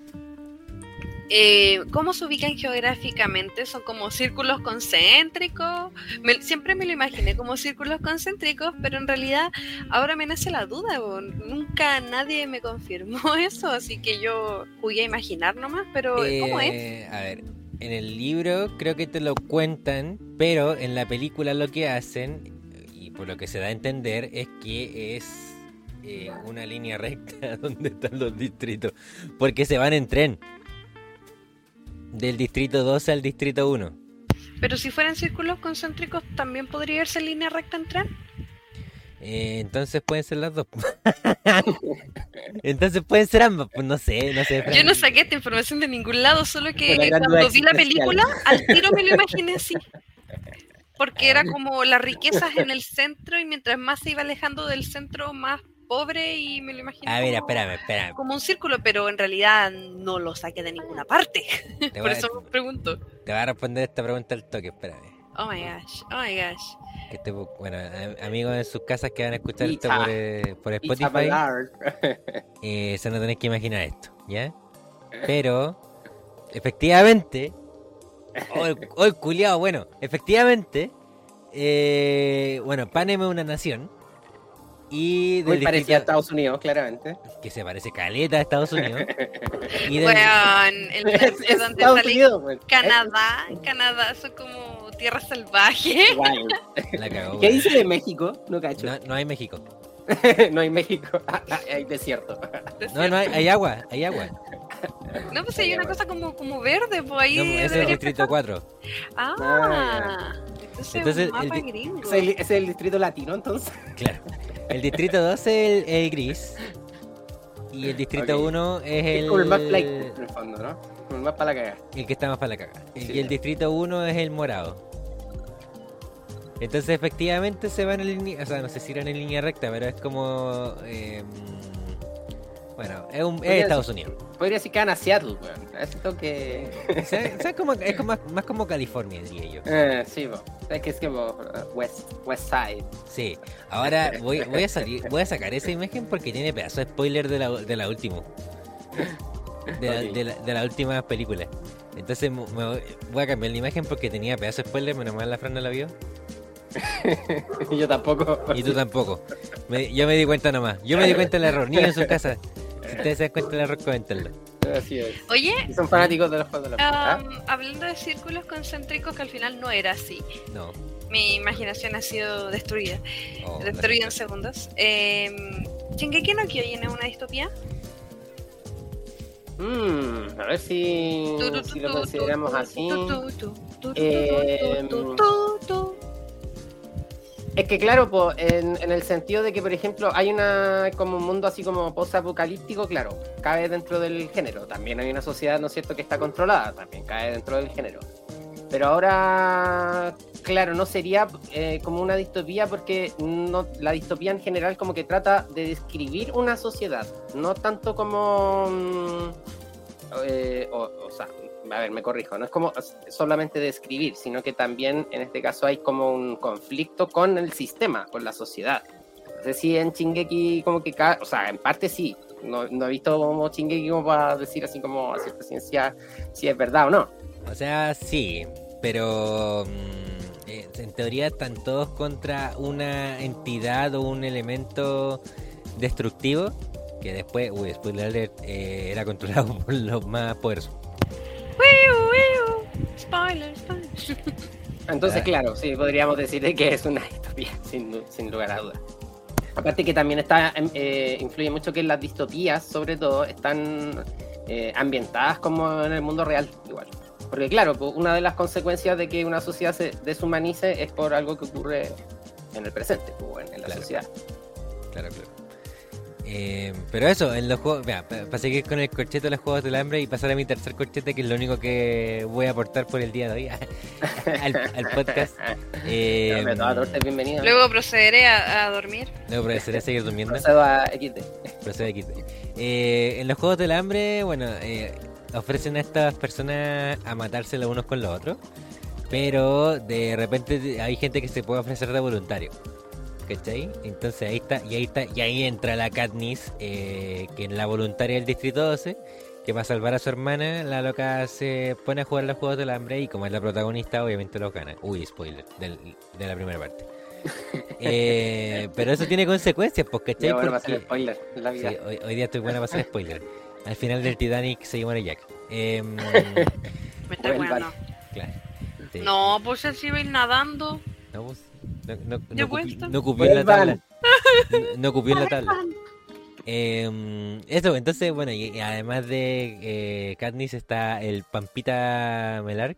S2: Eh, ¿Cómo se ubican geográficamente? ¿Son como círculos concéntricos? Siempre me lo imaginé como círculos concéntricos, pero en realidad ahora me nace la duda. Nunca nadie me confirmó eso, así que yo jugué a imaginar nomás, pero ¿cómo es?
S1: Eh, A ver, en el libro creo que te lo cuentan, pero en la película lo que hacen, y por lo que se da a entender, es que es eh, una línea recta donde están los distritos, porque se van en tren. Del distrito 12 al distrito 1.
S2: Pero si fueran círculos concéntricos, ¿también podría irse en línea recta en tren?
S1: Eh, entonces pueden ser las dos. entonces pueden ser ambas, pues no sé, no sé.
S2: Yo no saqué esta información de ningún lado, solo que cuando vi la película, al tiro me lo imaginé así. Porque era como las riquezas en el centro y mientras más se iba alejando del centro, más pobre y me lo imaginé
S1: A ver,
S2: como,
S1: espérame, espérame.
S2: como un círculo, pero en realidad no lo saqué de ninguna parte.
S1: Te
S2: Por
S1: a,
S2: eso me pregunto.
S1: te voy a responder esta pregunta al toque, espérame.
S2: Oh my gosh, oh my gosh.
S1: Que bueno, amigos en sus casas que van a escuchar esto por, eh, por Spotify, eh, se no tenéis que imaginar esto, ¿ya? Pero, efectivamente, oh, el, oh, el culiao, bueno, efectivamente, eh, bueno, Panem es una nación y del
S3: Muy parecida a
S1: distrito-
S3: Estados Unidos, claramente.
S1: que se parece caleta a Estados Unidos y del-
S2: Weón, el
S3: Es, es
S2: donde
S3: Estados
S2: sale
S3: Unidos, pues.
S2: Canadá, Canadá son como tierra salvaje.
S1: La cagó,
S3: ¿Qué dice de México? No cacho.
S1: no, no hay México
S3: no hay México. hay desierto.
S1: no, no hay, hay agua, hay agua
S2: No, pues hay una cosa como, como verde, pues ahí.
S1: no, ese es el distrito 4
S2: Ah,
S3: Ah,
S2: entonces,
S1: el.
S3: ¿Es el, es el distrito latino entonces?
S1: Claro. El distrito 12 es el, el gris. y el distrito
S3: Ok.
S1: 1 es
S3: Es
S1: el,
S3: como el más light en el fondo, ¿no? Como el más para la cagada.
S1: el que está más para la caga.
S3: Sí.
S1: Y el distrito 1 es el morado. Entonces efectivamente se van en línea, o sea, no sé si irán en línea recta, pero es como... eh, bueno, es, un, es Estados Unidos.
S3: Podría decir que van a Seattle, weón. Esto que.
S1: Sea, como, es como, más como California, diría yo.
S3: Eh, sí, po. Es que es como uh, West, West Side.
S1: Sí, ahora voy, voy a salir, voy a sacar esa imagen porque tiene pedazo de spoiler de la, de la última. De la, de, la, de la última película. Entonces me voy, a cambiar la imagen porque tenía pedazo de spoiler, menos mal la Fran no la vio.
S3: Yo tampoco.
S1: Y tú tampoco. Me- yo me di cuenta nomás. Yo me di cuenta del error. Niños en su casa. Si ustedes se dan cuenta del error, coméntenlo.
S3: Así es.
S2: Oye,
S3: Y son fanáticos de los juegos de la ¿Ah?
S2: am, hablando de círculos concéntricos que al final no era así.
S1: No.
S2: Mi imaginación ha sido destruida.
S1: Oh,
S2: Destruida en segundos. Eh, ¿Shingeki no Kyojin es una distopía?
S3: Mm, a ver si, si
S2: tu,
S3: lo
S2: tu,
S3: consideramos
S2: tu,
S3: así. Es que claro, en, el sentido de que, por ejemplo, hay una como un mundo así como post-apocalíptico, claro, cae dentro del género. También hay una sociedad, ¿no es cierto?, que está controlada, también cae dentro del género. Pero ahora, claro, no sería eh, como una distopía porque la distopía en general como que trata de describir una sociedad, no tanto como... mm, eh, o sea, a ver, me corrijo, no es como solamente describir, sino que también en este caso hay como un conflicto con el sistema, con la sociedad. No sé si en Chingeki como que, o sea, en parte sí, no, no he visto como Chingeki como para decir así como a cierta ciencia si es verdad o no.
S1: O sea, sí, pero mm, eh, en teoría están todos contra una entidad o un elemento destructivo que después, uy, spoiler alert, eh, era controlado por los más poderosos.
S2: Spoiler, spoiler.
S3: Entonces, claro, sí, podríamos decir de que es una distopía, sin, lugar a dudas. Aparte que también está, em, eh, influye mucho que las distopías, sobre todo, están eh, ambientadas como en el mundo real, igual. Porque claro, pues, una de las consecuencias de que una sociedad se deshumanice es por algo que ocurre en el presente, pues, en la
S1: Claro.
S3: sociedad.
S1: Claro, claro. Eh, pero eso, en los juegos, para seguir con el corchete de los juegos del hambre y pasar a mi tercer corchete, que es lo único que voy a aportar por el día de hoy al, al podcast. Eh,
S3: toda torta.
S2: Luego procederé a, a dormir.
S1: luego procederé a seguir durmiendo.
S3: Procedo a XD.
S1: Eh, en los juegos del hambre, bueno, eh, ofrecen a estas personas a matarse los unos con los otros, pero de repente hay gente que se puede ofrecer de voluntario. ¿Cachai? Entonces ahí está, y ahí está, y ahí entra la Katniss, eh, que es la voluntaria del Distrito 12, que para salvar a su hermana, la loca se pone a jugar los juegos del hambre y como es la protagonista, obviamente los gana. Uy, spoiler, del- de la primera parte. Eh, pero eso tiene consecuencias, pues, ¿cachai?
S3: Bueno, va a ser
S1: Porque-
S3: spoiler en la vida.
S1: Sí, hoy, hoy día estoy buena para hacer spoiler. Al final del Titanic se muere Jack. Em,
S2: Me está
S3: Buen
S2: bueno.
S1: claro. Sí.
S2: No, pues él se iba a ir nadando.
S1: No, pues, no, no, en la tabla. No, cupió en la tabla. Em, eso, entonces, bueno, y, y además de eh, Katniss está el Pampita Melark.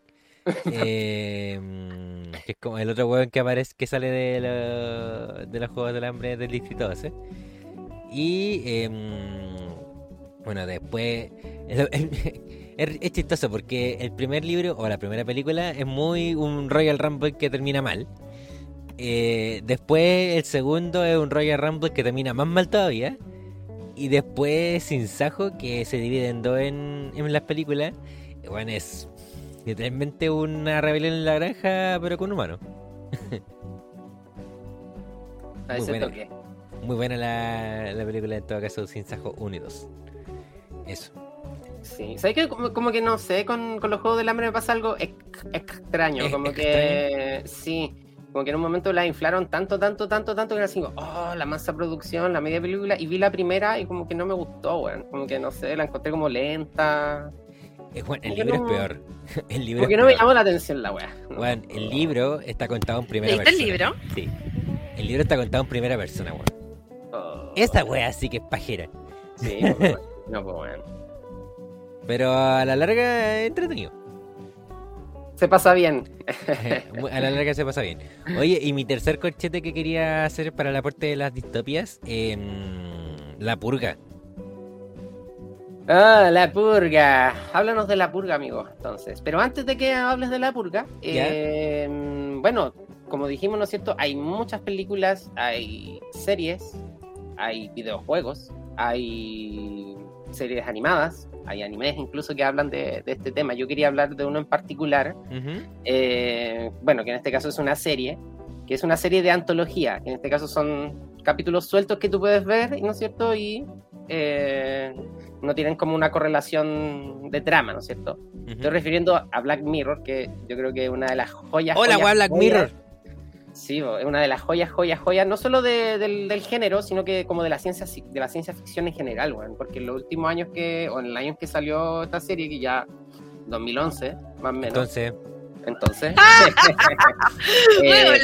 S1: em, que es como el otro hueón que aparece que sale de, lo- de los Juegos del Hambre del Distrito 12. Y em, bueno, después el- el- es, es chistoso porque el primer libro o la primera película es muy un Royal Rumble que termina mal. Eh, después el segundo es un Royal Rumble que termina más mal todavía. Y después Sin Sajo que se divide en dos en, en las películas. Y Bueno, es literalmente una rebelión en la granja, pero con humanos.
S3: A
S1: Muy
S3: ese
S1: buena.
S3: toque.
S1: Muy buena la, la película, en todo caso, Sin Sajo 1 y 2. Eso.
S3: Sí, ¿sabes que como, como que no sé, con, con los juegos del hambre me pasa algo ex- extraño,
S1: ¿Es
S3: como que sí, como que en un momento la inflaron tanto, tanto, tanto, tanto que era así, como, oh, la masa producción, la media película, y vi la primera y como que no me gustó, weón, como que no sé, la encontré como lenta,
S1: Es, bueno, el libro
S3: no-
S1: es peor. El libro
S3: como que
S1: es
S3: no me llamó la atención la weá. No.
S1: Weón, el libro está contado en primera
S2: ¿Leíste el
S1: persona.
S2: libro?
S1: Sí. El libro está contado en primera persona, weón.
S3: Oh,
S1: Esta wea sí que es pajera.
S3: Sí, no, pues, no, pues, weón.
S1: Pero a la larga es entretenido.
S3: Se pasa bien.
S1: A la larga se pasa bien. Oye, y mi tercer corchete que quería hacer para el aporte de las distopias, em, la purga.
S3: Ah, la purga. Háblanos de la purga, amigo. Entonces, pero antes de que hables de la purga, eh, bueno, como dijimos, ¿no es cierto? Hay muchas películas, hay series, hay videojuegos, hay series animadas, hay animes incluso que hablan de, este tema. Yo quería hablar de uno en particular, eh, bueno, que en este caso es una serie, que es una serie de antología, que en este caso son capítulos sueltos que tú puedes ver, ¿no es cierto? Y eh, no tienen como una correlación de trama, ¿no es cierto? Estoy refiriendo a Black Mirror, que yo creo que es una de las joyas.
S1: Hola, Black Mirror.
S3: Sí, es una de las joyas, joyas, joyas, no solo del, género, sino que como de la ciencia de la ciencia ficción en general, bueno, porque en los últimos años que, o en el año que salió esta serie, que ya 2011, más o menos.
S1: Entonces.
S3: Entonces.
S2: eh,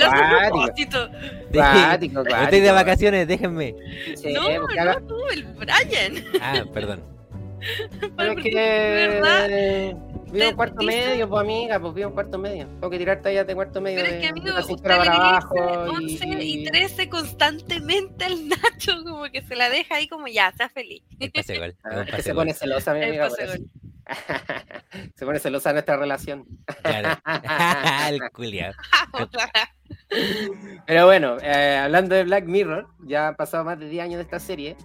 S2: propósito.
S1: Estoy de vacaciones, déjenme.
S2: no, no tú, el Brian.
S1: Ah, perdón.
S3: Pero es que. ¿verdad? Vivo un cuarto medio, pues amiga, pues vivo un cuarto medio. Tengo que tirar tallas de cuarto medio.
S2: Pero es que amigo, usted para abajo 11 y... 13 constantemente al Nacho, como que se la deja ahí como ya, sea feliz.
S1: pase gol.
S3: Que se pone celosa, mi amiga. se pone celosa nuestra relación.
S1: Claro. el.
S3: Pero bueno, eh, hablando de Black Mirror, ya han pasado más de 10 años de esta serie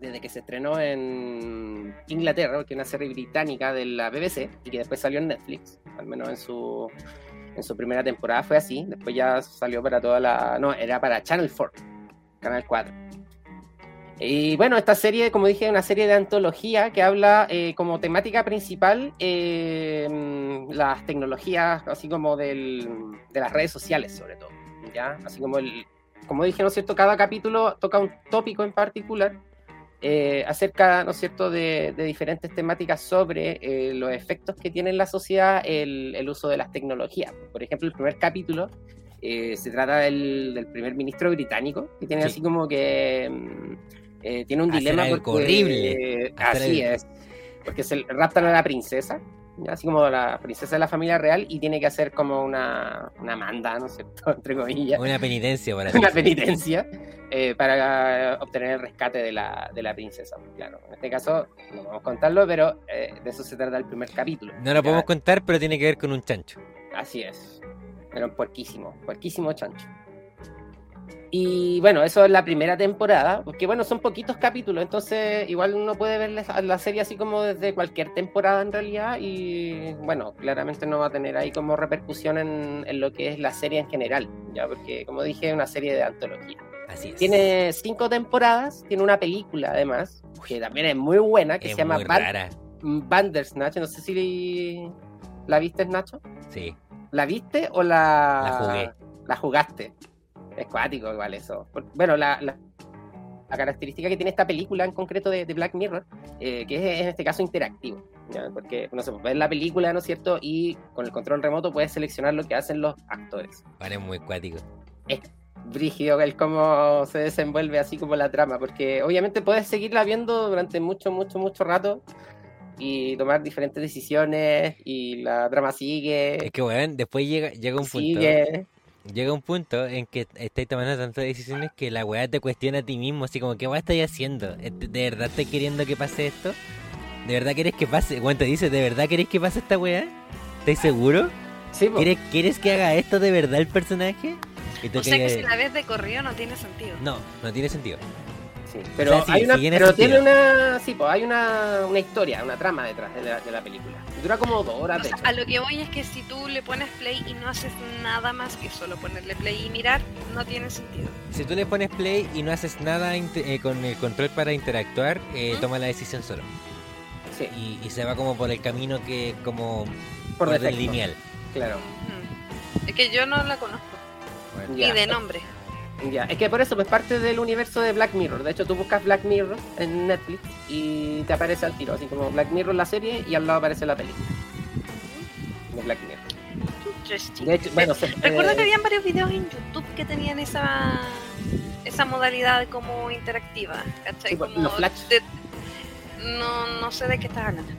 S3: desde que se estrenó en Inglaterra, que es una serie británica de la BBC y que después salió en Netflix, al menos en su, en su primera temporada fue así, después ya salió para toda la... no, era para Channel 4, Canal 4. Y bueno, esta serie, como dije, es una serie de antología que habla eh, como temática principal eh, las tecnologías, así como del, de las redes sociales sobre todo, ¿ya? Así como el... Como dije, ¿no es cierto? Cada capítulo toca un tópico en particular eh, acerca, ¿no es cierto?, de, diferentes temáticas sobre eh, los efectos que tiene en la sociedad el, uso de las tecnologías. Por ejemplo, el primer capítulo eh, se trata del, primer ministro británico, que tiene así como que mm, tiene un dilema
S1: porque, horrible.
S3: así es, porque se raptan a la princesa así como la princesa de la familia real, y tiene que hacer como una, una manda, ¿no es cierto? Entre comillas.
S1: Una penitencia,
S3: para Una penitencia eh, para obtener el rescate de la, de la princesa. Claro, en este caso no a contarlo, pero eh, de eso se trata el primer capítulo.
S1: No lo podemos contar, pero tiene que ver con un chancho.
S3: Así es. Un puerquísimo, puerquísimo chancho. Y bueno, eso es la primera temporada, porque bueno, son poquitos capítulos, entonces igual uno puede ver la, serie así como desde cualquier temporada en realidad y bueno, claramente no va a tener ahí como repercusión en, lo que es la serie en general, ya porque como dije es una serie de antología.
S1: Así es.
S3: Tiene cinco temporadas, tiene una película además, que también es muy buena, que se llama Bandersnatch, no sé si la viste Nacho.
S1: Sí.
S3: ¿La viste o la,
S1: la jugué?
S3: La jugaste. Es cuático igual eso. Bueno, la, la, característica que tiene esta película en concreto de, Black Mirror, eh, que es en este caso interactivo. Porque, no sé, ves la película, ¿no es cierto? Y con el control remoto puedes seleccionar lo que hacen los actores.
S1: Vale, muy cuático.
S3: Es brígido el cómo se desenvuelve así como la trama, porque obviamente puedes seguirla viendo durante mucho, mucho, mucho rato y tomar diferentes decisiones y la trama sigue.
S1: Es que, bueno, después llega, llega un punto llega un punto en que estáis tomando tantas decisiones que la weá te cuestiona a ti mismo, así como, ¿qué weá estáis haciendo? ¿De verdad estás queriendo que pase esto? ¿De verdad querés que pase? Bueno, te dice, ¿de verdad querés que pase esta weá? ¿Estás seguro?
S3: Sí,
S1: ¿Quieres, ¿Quieres que haga esto de verdad el personaje?
S2: o sea que si la ves de corrido no tiene sentido.
S1: No, no tiene sentido.
S3: Sí, pero, hay una, pero tiene una, sí, pues hay una, una, historia, una trama detrás de la, de la película. Dura como dos horas. de
S2: a lo que voy es que si tú le pones play y no haces nada más que solo ponerle play y mirar, no tiene sentido.
S1: Si tú le pones play y no haces nada eh, con el control para interactuar, eh, toma la decisión solo.
S3: Sí.
S1: Y, se va como por el camino que como por, el lineal.
S3: Claro.
S2: Es que yo no la conozco. Ni de nombre.
S3: Ya, es que por eso, pues parte del universo de Black Mirror. De hecho, tú buscas Black Mirror en Netflix y te aparece al tiro, así como Black Mirror la serie y al lado aparece la película de Black Mirror.
S2: De hecho, bueno, Recuerdo que habían varios videos en YouTube que tenían esa esa modalidad como interactiva, ¿cachai?
S3: Pues,
S2: como
S3: flash.
S2: no, no sé de qué estás hablando.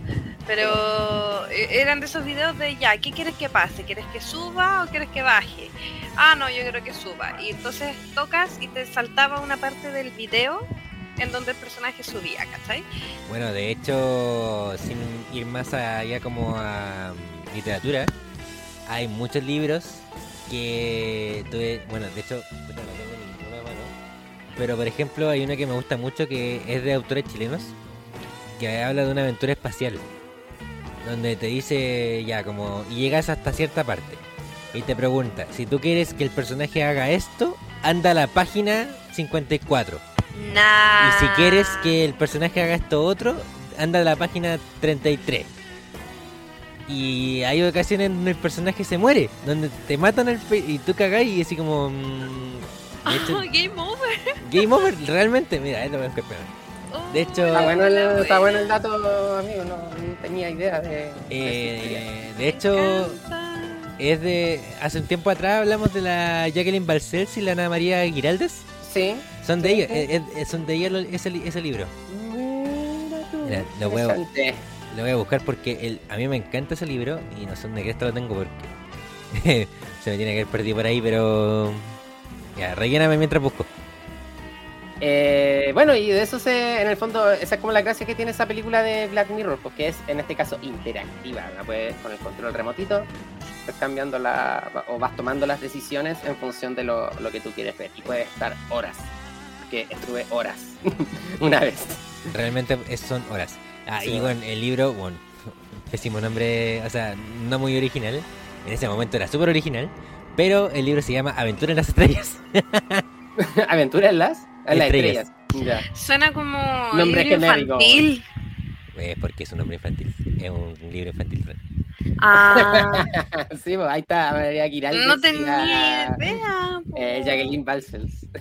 S2: Pero eh, eran de esos videos de ya, ¿qué quieres que pase? ¿Quieres que suba o quieres que baje? Ah, no, yo creo que suba. Y entonces tocas y te saltaba una parte del video en donde el personaje subía, ¿cachai?
S1: Bueno, de hecho, sin ir más allá como a mm, literatura, hay muchos libros que tuve, bueno, de hecho, pero por ejemplo hay uno que me gusta mucho que es de autores chilenos, que habla de una aventura espacial, donde te dice ya como, y llegas hasta cierta parte, y te pregunta, si tú quieres que el personaje haga esto, anda a la página 54.
S2: Nah.
S1: Y si quieres que el personaje haga esto otro, anda a la página 33. Y hay ocasiones donde el personaje se muere, donde te matan el pe- y tú cagás y así como... mm, hecho,
S2: Game over.
S1: game over, realmente, mira, es lo peor.
S2: Oh,
S1: De hecho-
S3: Está bueno, el,
S2: la
S3: está bueno
S2: wea.
S3: el dato, amigo. No, no tenía idea de.
S1: Eh, de hecho, es de... Hace un tiempo atrás hablamos de la Jacqueline Balcells y la Ana María Giraldes.
S3: Sí.
S1: Son de
S3: Sí,
S1: ellos,
S3: sí.
S1: eh, eh, son de ellos lo- ese, ese libro.
S3: Mira tú.
S1: Mira, lo huevo.
S3: Interesante.
S1: Lo voy a buscar porque el, a mí me encanta ese libro y no sé dónde que lo tengo porque se me tiene que haber perdido por ahí, pero ya, relléname mientras busco.
S3: Eh, bueno, y de eso se, en el fondo, esa es como la gracia que tiene esa película de Black Mirror, porque es en este caso interactiva. La puedes con el control remotito, vas cambiando la, o vas tomando las decisiones en función de lo, lo que tú quieres ver. Y puedes estar horas, porque estuve horas una vez.
S1: Realmente son horas. Ah,
S3: Sí.
S1: y bueno, el libro, bueno, pésimo nombre, o sea, no muy original. En ese momento era súper original, pero el libro se llama Aventura en las Estrellas.
S3: ¿Aventuras en las? En las
S1: Estrellas.
S3: estrellas. Ya.
S2: Suena como
S3: Nombre
S2: libro
S3: genérico.
S2: infantil.
S1: Eh, porque es un nombre infantil, es un libro infantil.
S2: Ah,
S3: sí, pues ahí está María
S2: no tenía
S3: la-
S2: idea.
S3: eh, Jacqueline Balcells.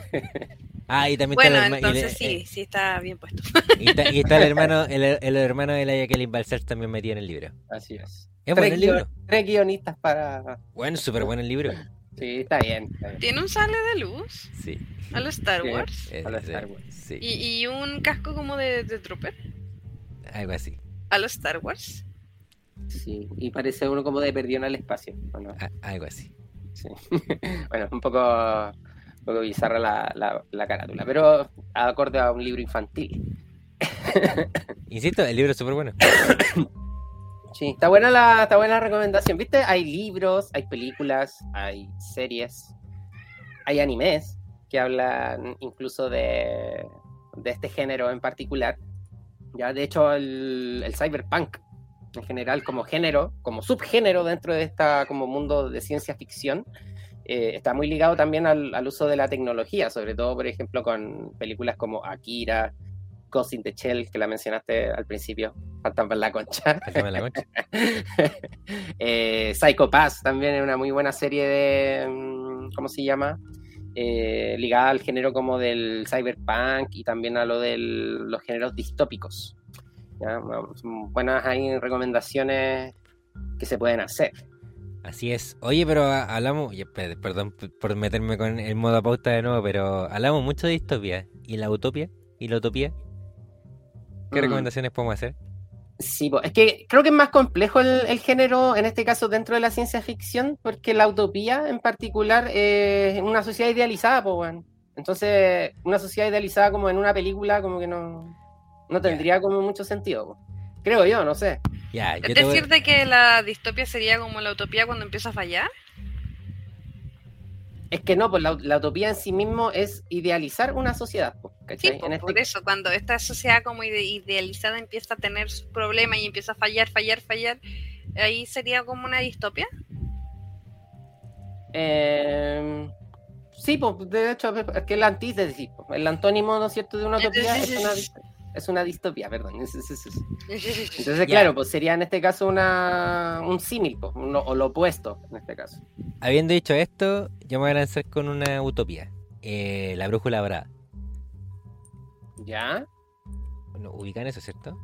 S1: Ah, y también
S2: Bueno,
S1: está el, herma- y
S2: entonces sí, sí está bien puesto.
S1: y está, y está el hermano, el, el hermano de la Jacqueline Balcells también metido en el libro.
S3: Así es.
S1: Es bueno
S3: Tres,
S1: el libro.
S3: tres guionistas para.
S1: Bueno, súper bueno el libro.
S3: Sí, está bien. Está bien.
S2: Tiene un sable de luz
S1: Sí.
S2: a los Star
S3: Sí.
S2: Wars
S3: A los Star Wars.
S1: sí,
S2: y, y un casco como de, de Trooper
S1: algo así.
S2: a los Star Wars.
S3: Sí, y parece uno como de perdido en el espacio. ¿o no?
S1: a- algo así.
S3: Sí. bueno, un poco, un poco bizarra la, la, la carátula, pero acorde a un libro infantil.
S1: Insisto, el libro es súper bueno.
S3: Sí, está buena la, está buena la recomendación. ¿Viste? Hay libros, hay películas, hay series, hay animes que hablan incluso de, de este género en particular. Ya, de hecho, el, el cyberpunk en general como género, como subgénero dentro de esta como mundo de ciencia ficción, eh, está muy ligado también al, al uso de la tecnología, sobre todo, por ejemplo, con películas como Akira, Ghost in the Shell, que la mencionaste al principio, Fantasma en la Concha.
S1: La concha.
S3: eh, Psycho Pass también es una muy buena serie de. mm, ¿Cómo se llama? Eh, ligada al género como del cyberpunk y también a lo de los géneros distópicos. buenas ahí recomendaciones que se pueden hacer.
S1: Así es. Oye, pero hablamos, perdón por meterme con el modo pauta de nuevo, pero hablamos mucho de distopia. ¿Y la utopia? ¿Y la utopía? ¿Qué
S3: Mm.
S1: recomendaciones podemos hacer?
S3: Sí, es que creo que es más complejo el, el género, en este caso dentro de la ciencia ficción, porque la utopía en particular eh, es una sociedad idealizada, pues, bueno. Entonces, una sociedad idealizada como en una película, como que no, no tendría como mucho sentido, po. creo yo, no sé.
S2: ¿Es decir de que la distopia sería como la utopía cuando empieza a fallar?
S3: Es que no, pues la, la utopía en sí mismo es idealizar una sociedad, po,
S2: Sí,
S3: En este-
S2: por eso, cuando esta sociedad como ide- idealizada empieza a tener sus problemas y empieza a fallar, fallar, fallar, ahí sería como una distopia.
S3: Eh, sí, pues de hecho, es que la antítesis, po, el antónimo, ¿no es cierto?, de una utopía es una, es una distopía, perdón. es- es- es- es. Entonces, claro, pues sería en este caso una, un símil, pues, o lo opuesto en este caso.
S1: Habiendo dicho esto, yo me voy a lanzar con una utopía. Eh, la brújula dorada.
S3: ¿Ya?
S1: Bueno, ubican eso, ¿cierto?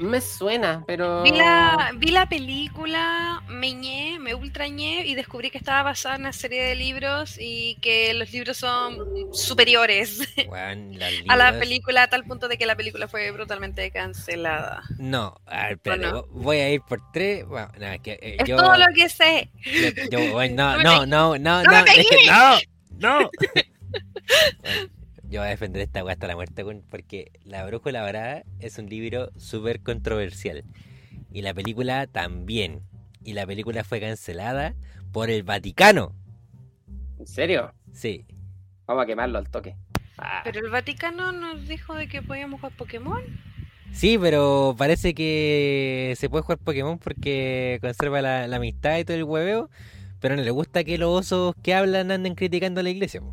S3: Me suena, pero...
S2: Vi la, vi la película, me ñé, me ultrañé y descubrí que estaba basada en una serie de libros y que los libros son superiores a la película a tal punto de que la película fue brutalmente cancelada.
S1: No, a ver, espérate,
S2: ¿O no?
S1: vo- voy a ir por tres. Bueno, nada, que, eh,
S2: Es
S1: yo,
S2: todo lo que sé.
S1: yo- yo- bueno, no,
S2: No
S1: no, no, no,
S2: No
S1: no, no, no. Yo voy a defender esta weá hasta la muerte, porque La Brújula Dorada es un libro súper controversial. Y la película también. Y la película fue cancelada por el Vaticano.
S3: ¿En serio?
S1: Sí.
S3: Vamos a quemarlo al toque. Ah,
S2: Pero el Vaticano nos dijo de que podíamos jugar Pokémon.
S1: Sí, pero parece que se puede jugar Pokémon porque conserva la, la amistad y todo el hueveo. Pero no le gusta que los osos que hablan anden criticando a la iglesia. po.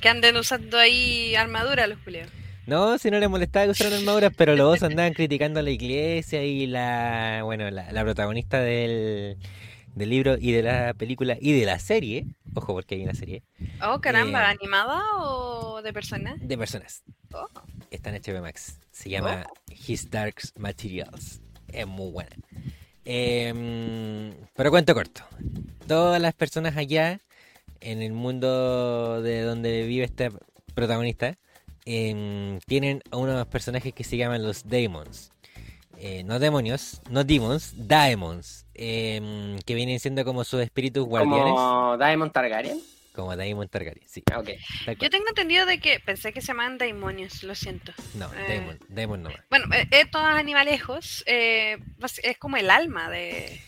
S2: Que anden usando ahí armadura los culiados.
S1: No, si no les molestaba que usaran armaduras, pero los osos andaban criticando a la iglesia y la, bueno, la, la protagonista del, del libro y de la película y de la serie, ojo porque hay una serie,
S2: Oh, caramba,
S1: Eh.
S2: ¿animada o de persona?
S1: de personas.
S2: Oh.
S1: Está en HBO Max. Se llama His Dark Materials. Es muy buena. Em, pero cuento corto. Todas las personas allá en el mundo de donde vive este protagonista em, tienen a unos personajes que se llaman los Daemons. Eh, no demonios, no demons, daemons. em, que vienen siendo como sus espíritus guardianes.
S3: como Daemon Targaryen.
S1: Como Daemon Targaryen, sí.
S3: Ah, Ok.
S1: tal
S2: Yo tengo entendido de que pensé que se llamaban daimonios, lo siento.
S1: No,
S2: eh.
S1: Daemon, Daemon nomás.
S2: Bueno, estos animalejos eh, bas- es como el alma de...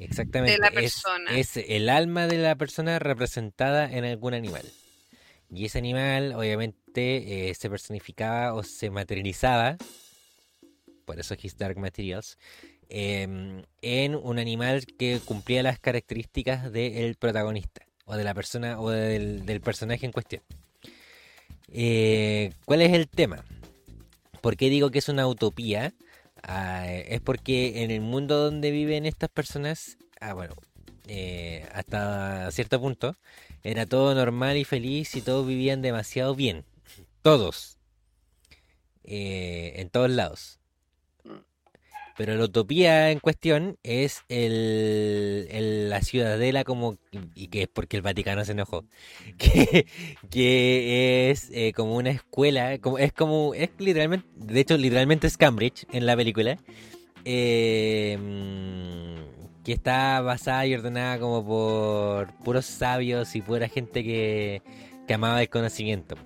S1: Exactamente.
S2: de la
S1: es-
S2: persona.
S1: Es, el alma de la persona representada en algún animal. Y ese animal, obviamente, eh, se personificaba o se materializaba, por eso His Dark Materials, em, en un animal que cumplía las características del protagonista, o de la persona, o del, del personaje en cuestión. Eh, ¿Cuál es el tema? ¿Por qué digo que es una utopía? Ah, es porque en el mundo donde viven estas personas, ah, bueno, eh, hasta cierto punto, era todo normal y feliz y todos vivían demasiado bien. Todos. Eh, en todos lados. Pero la utopía en cuestión es el, la ciudadela como, y que es porque el Vaticano se enojó, que, que es eh, como una escuela, como, es como, es literalmente, de hecho literalmente es Cambridge en la película, mm, que está basada y ordenada como por puros sabios y pura gente que, que amaba el conocimiento.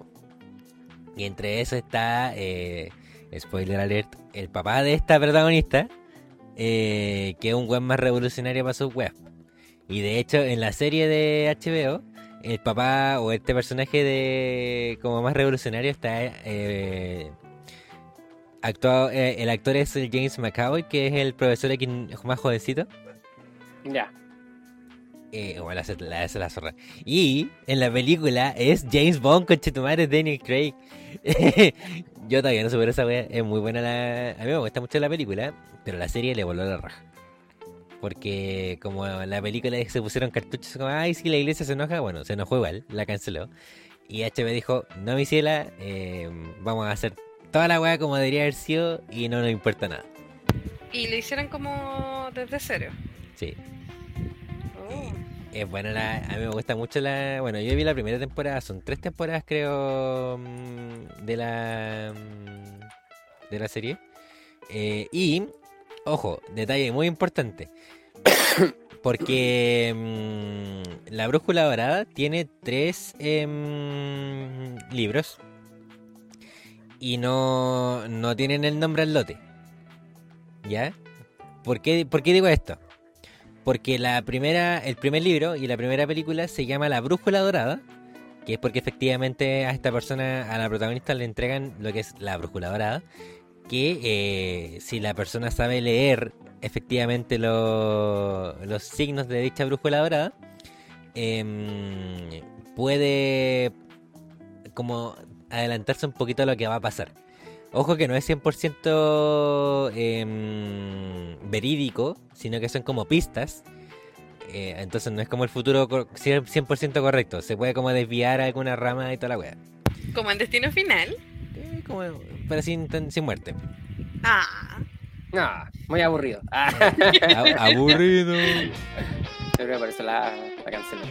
S1: Y entre eso está, eh, spoiler alert, el papá de esta protagonista, eh, que es un weón más revolucionario para sus weas. Y de hecho, en la serie de HBO, el papá o este personaje de como más revolucionario está eh, actuado, eh, el actor es el James McAvoy, que es el profesor más jovencito.
S3: Ya.
S1: Eh, bueno, la, hace la zorra. Y en la película es James Bond con Chetumare Daniel Craig. Yo todavía no supero esa wea. Es muy buena la. A mí me gusta mucho la película, pero la serie le voló la raja. Porque como la película se pusieron cartuchos como, ay, si la iglesia se enoja, bueno, se enojó igual, la canceló. Y HB dijo, no mi ciela, eh, vamos a hacer toda la weá como debería haber sido y no nos importa nada.
S2: Y le hicieron como desde cero.
S1: Sí.
S2: Oh.
S1: Es buena. A mí me gusta mucho la. Bueno, yo vi la primera temporada, son tres temporadas, creo. mm, De la. mm, De la serie. Eh, y. Ojo, detalle muy importante. Porque. mm, la Brújula Dorada tiene tres em, libros. Y no. No tienen el nombre al lote. ¿Ya? ¿Por qué, ¿Por qué digo esto? Porque la primera, el primer libro y la primera película se llama La Brújula Dorada, que es porque efectivamente a esta persona, a la protagonista, le entregan lo que es la Brújula Dorada, que eh, si la persona sabe leer efectivamente lo- los signos de dicha Brújula Dorada, em, puede como adelantarse un poquito a lo que va a pasar. Ojo que no es 100% em, verídico, sino que son como pistas. Eh, entonces no es como el futuro cor- 100% correcto. Se puede como desviar a alguna rama y toda la wea.
S2: Como en Destino Final.
S1: Eh, como, pero sin, tan- sin muerte.
S2: Ah.
S3: No, muy aburrido. Ah,
S1: aburrido.
S3: yo creo que por eso la, la cancelé.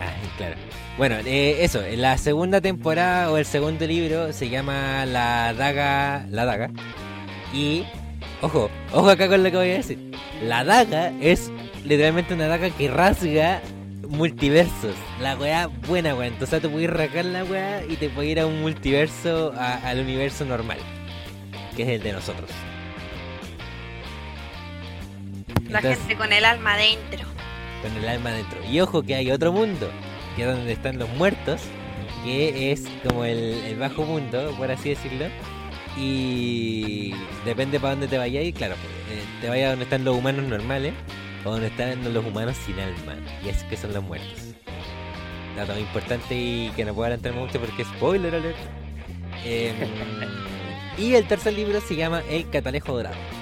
S1: Ah, claro. Bueno, eh, eso, la segunda temporada o el segundo libro se llama La Daga. La Daga. Y, ojo, ojo acá con lo que voy a decir. La daga es literalmente una daga que rasga multiversos. La weá buena, weón. Entonces tú puedes rasgar la weá y te puedes ir a un multiverso, a- al universo normal, que es el de nosotros.
S2: La
S1: Entonces,
S2: gente con el alma adentro.
S1: Con el alma adentro. Y ojo que hay otro mundo, que es donde están los muertos, que es como el, el bajo mundo, por así decirlo. Y depende para dónde te vayas, y claro, eh, te vayas donde están los humanos normales o donde están los humanos sin alma. Y es que son los muertos. Dato importante y que no puedo adelantar mucho porque es spoiler alert. Em, y el tercer libro se llama El Catalejo Dorado.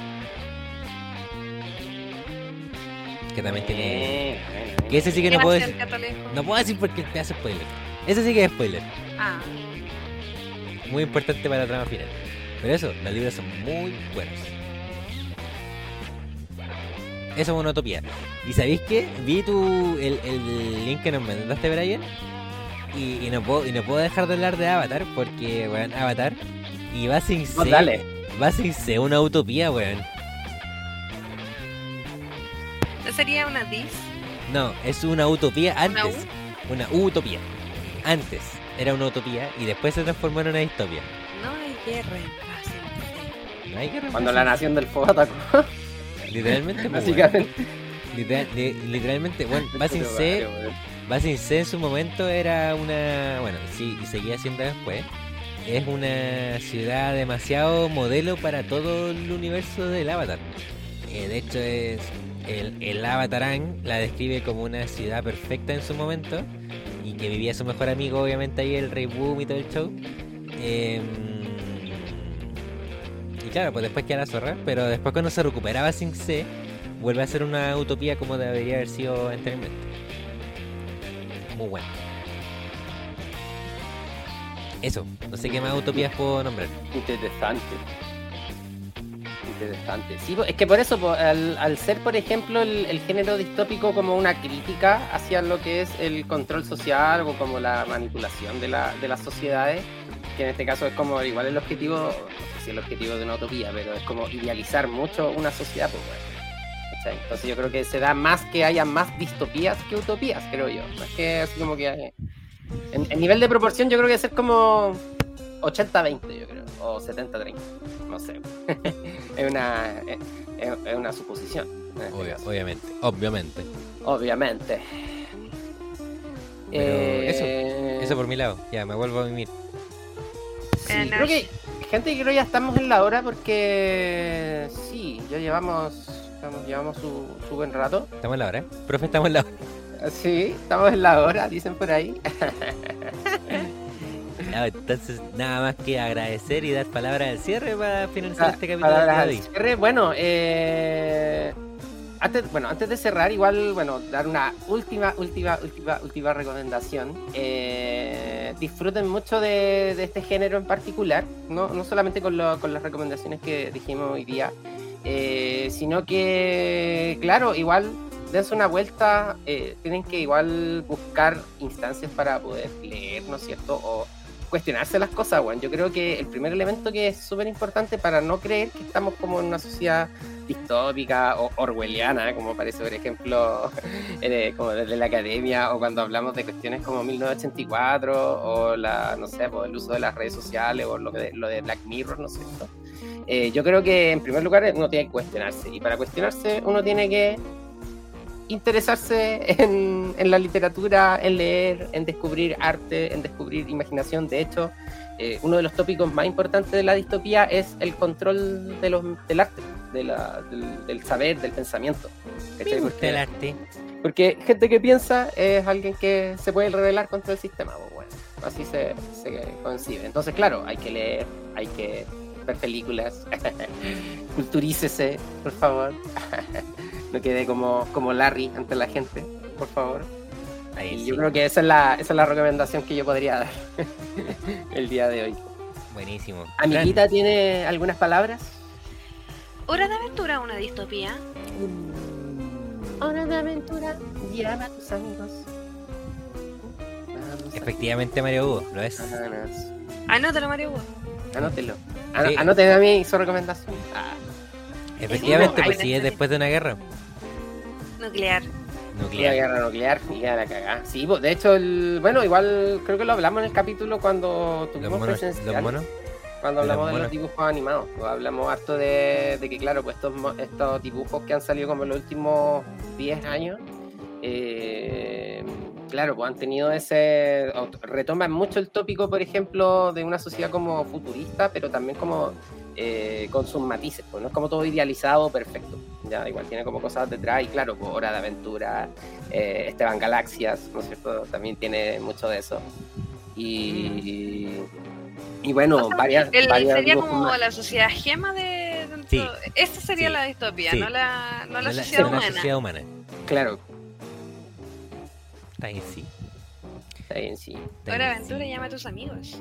S1: Que también tiene. Que ese sí que
S2: ¿Qué
S1: no puedo
S2: ser
S1: decir. No puedo decir porque te hace spoiler. Ese sí que es spoiler.
S2: Ah,
S1: Muy importante para la trama final. Pero eso, los libros son muy buenos. Eso es una utopía. ¿Y sabéis qué? Vi tu, el, el link que nos mandaste, Brian. Y, y no puedo, y no puedo dejar de hablar de Avatar porque, weón, Avatar. Y va sin ser.
S3: dale.
S1: Va sin ser una utopía, weón.
S2: ¿No sería una dis?
S1: No, es una utopía
S2: ¿Una
S1: antes. Una utopía. Antes era una utopía y después se transformó en una distopia.
S2: No hay guerra en
S1: No hay que
S3: Cuando la nación del fuego atacó,
S1: Literalmente, pues,
S3: básicamente.
S1: Literal- li- literalmente, bueno, Basin C. Basin C en su momento era una, bueno, sí, y seguía siendo después, es una ciudad demasiado modelo para todo el universo del Avatar. Eh, de hecho, es el, el Avatarán la describe como una ciudad perfecta en su momento y que vivía su mejor amigo, obviamente, ahí el Rey Boom y todo el show. Em, y claro, pues después queda la zorra, pero después cuando se recupera Basin C, vuelve a ser una utopía como debería haber sido anteriormente. Muy bueno. Eso, no sé qué más utopías puedo nombrar.
S3: Interesante. Interesante. Sí, es que por eso, al, ser, por ejemplo, el, género distópico como una crítica hacia lo que es el control social o como la manipulación de, la, de las sociedades, que en este caso es como igual el objetivo, no sé si el objetivo de una utopía, pero es como idealizar mucho una sociedad, pues bueno. Entonces yo creo que se da más que haya más distopías que utopías, creo yo. No es que así como que... hay- En, en nivel de proporción yo creo que ser como 80-20, yo creo, o 70-30, no sé. es, una, es, es una suposición. este caso.
S1: obviamente, obviamente.
S3: Obviamente. Eh,
S1: Eso por mi lado, ya me vuelvo a mimir.
S3: Sí, creo que, gente, creo que ya estamos en la hora porque sí, ya llevamos, estamos- llevamos su, su buen rato.
S1: Estamos en la hora, ¿eh? Profe, estamos en la hora.
S3: Sí, estamos en la hora, dicen por ahí.
S1: Entonces, nada más que agradecer y dar palabras al cierre para finalizar
S3: Ah,
S1: este capítulo
S3: palabras
S1: de
S3: al
S1: hoy.
S3: cierre. Bueno, eh, antes, bueno, antes de cerrar, igual, bueno, dar una última, última, última, última recomendación. Eh, disfruten mucho de, de este género en particular, no, no solamente con, lo- con las recomendaciones que dijimos hoy día, eh, sino que, claro, igual dense una vuelta, eh, tienen que igual buscar instancias para poder leer, ¿no es cierto? O cuestionarse las cosas, weón. Yo creo que el primer elemento que es súper importante para no creer que estamos como en una sociedad distópica o orwelliana, como parece, por ejemplo, eh, como desde la academia, o cuando hablamos de cuestiones como 1984, o la, no sé, pues, el uso de las redes sociales, o lo, que, lo de Black Mirror, ¿no es cierto? Eh, yo creo que en primer lugar uno tiene que cuestionarse, y para cuestionarse uno tiene que interesarse en, en la literatura, en leer, en descubrir arte, en descubrir imaginación. De hecho, eh, uno de los tópicos más importantes de la distopía es el control de los, del arte, de la- del, del saber, del pensamiento. ¿cachai?
S1: Me gusta el arte.
S3: porque gente que piensa es alguien que se puede rebelar contra el sistema. pues, bueno, así se, se concibe. Entonces, claro, hay que leer, hay que ver películas, culturícese, por favor. no quede como, como Larry ante la gente, por favor.
S1: Ahí
S3: Y
S1: sí.
S3: yo creo que esa es la, esa es la recomendación que yo podría dar el día de hoy.
S1: Buenísimo.
S3: Amiguita, ¿tiene algunas palabras?
S2: Hora de aventura, una distopía.
S3: Hora de aventura, llama a tus amigos. Vamos a-
S1: Efectivamente, Mario Hugo, lo es.
S2: Anótalo, Mario Hugo.
S3: Anótelo.
S1: Sí.
S3: Anoten a mí su recomendación. Ah,
S1: Efectivamente, pues
S2: una
S1: si es después de una guerra.
S2: Nuclear.
S3: Una
S1: nuclear.
S3: guerra nuclear y ya la cagá. Sí, pues, de hecho, el, bueno, igual creo que lo hablamos en el capítulo cuando tuvimos
S1: monos,
S3: presencial.
S1: monos.
S3: Cuando hablamos de los dibujos animados, pues, hablamos harto de, de que, claro, pues estos, mo- estos dibujos que han salido como en los últimos 10 años, eh, claro, pues han tenido ese. retoman mucho el tópico, por ejemplo, de una sociedad como futurista, pero también como eh, con sus matices, pues no es como todo idealizado perfecto. Ya, igual tiene como cosas detrás, y claro, pues Hora de Aventura, eh, Esteban Galaxias, ¿no es cierto? También tiene mucho de eso. Y. Y bueno,
S2: O sea,
S3: varias.
S2: El-
S3: varias
S2: sería como
S3: más.
S2: la sociedad gema de. dentro-
S1: Sí.
S2: Esta sería
S1: Sí.
S2: la distopía,
S1: Sí.
S2: no la, no la
S1: No la-
S2: sociedad
S1: no la
S2: humana.
S1: sociedad humana.
S3: Claro,
S1: Está ahí, sí.
S3: está bien, sí.
S2: Hora de aventura,
S1: sí.
S2: llama a tus amigos.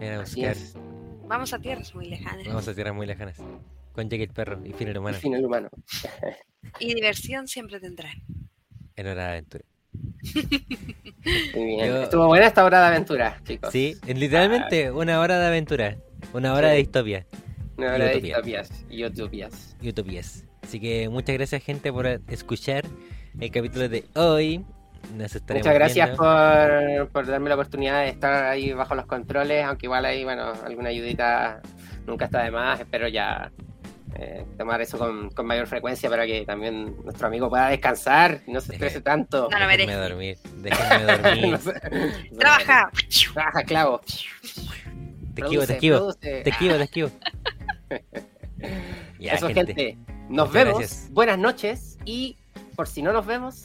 S1: Ven a
S3: Así es.
S2: Vamos a tierras muy lejanas.
S1: Vamos a tierras muy lejanas. Con Jack el perro y Final
S3: El
S1: Humano.
S3: final humano.
S2: Y diversión siempre tendrán.
S1: En hora de aventura.
S3: Muy bien.
S1: Yo-
S3: Estuvo buena esta hora de aventura, chicos.
S1: Sí, en- literalmente una hora de aventura. Una hora
S3: Sí.
S1: de distopia
S3: Una hora de distopias y utopias.
S1: y utopías. Así que muchas gracias, gente, por escuchar el capítulo de hoy.
S3: Muchas gracias por, por darme la oportunidad de estar ahí bajo los controles, aunque igual ahí, bueno, alguna ayudita nunca está de más. Espero ya eh, tomar eso con, con mayor frecuencia para que también nuestro amigo pueda descansar y no se estrese tanto.
S2: No lo
S1: Déjenme
S2: merece.
S1: dormir. Déjenme dormir.
S3: No sé.
S2: Trabaja.
S3: Trabaja, clavo.
S1: Te esquivo, te esquivo.
S3: produce.
S1: Te esquivo, te esquivo. Ya,
S3: Eso, gente. Nos
S1: Muchas
S3: vemos.
S1: gracias.
S3: Buenas noches y por si no nos vemos,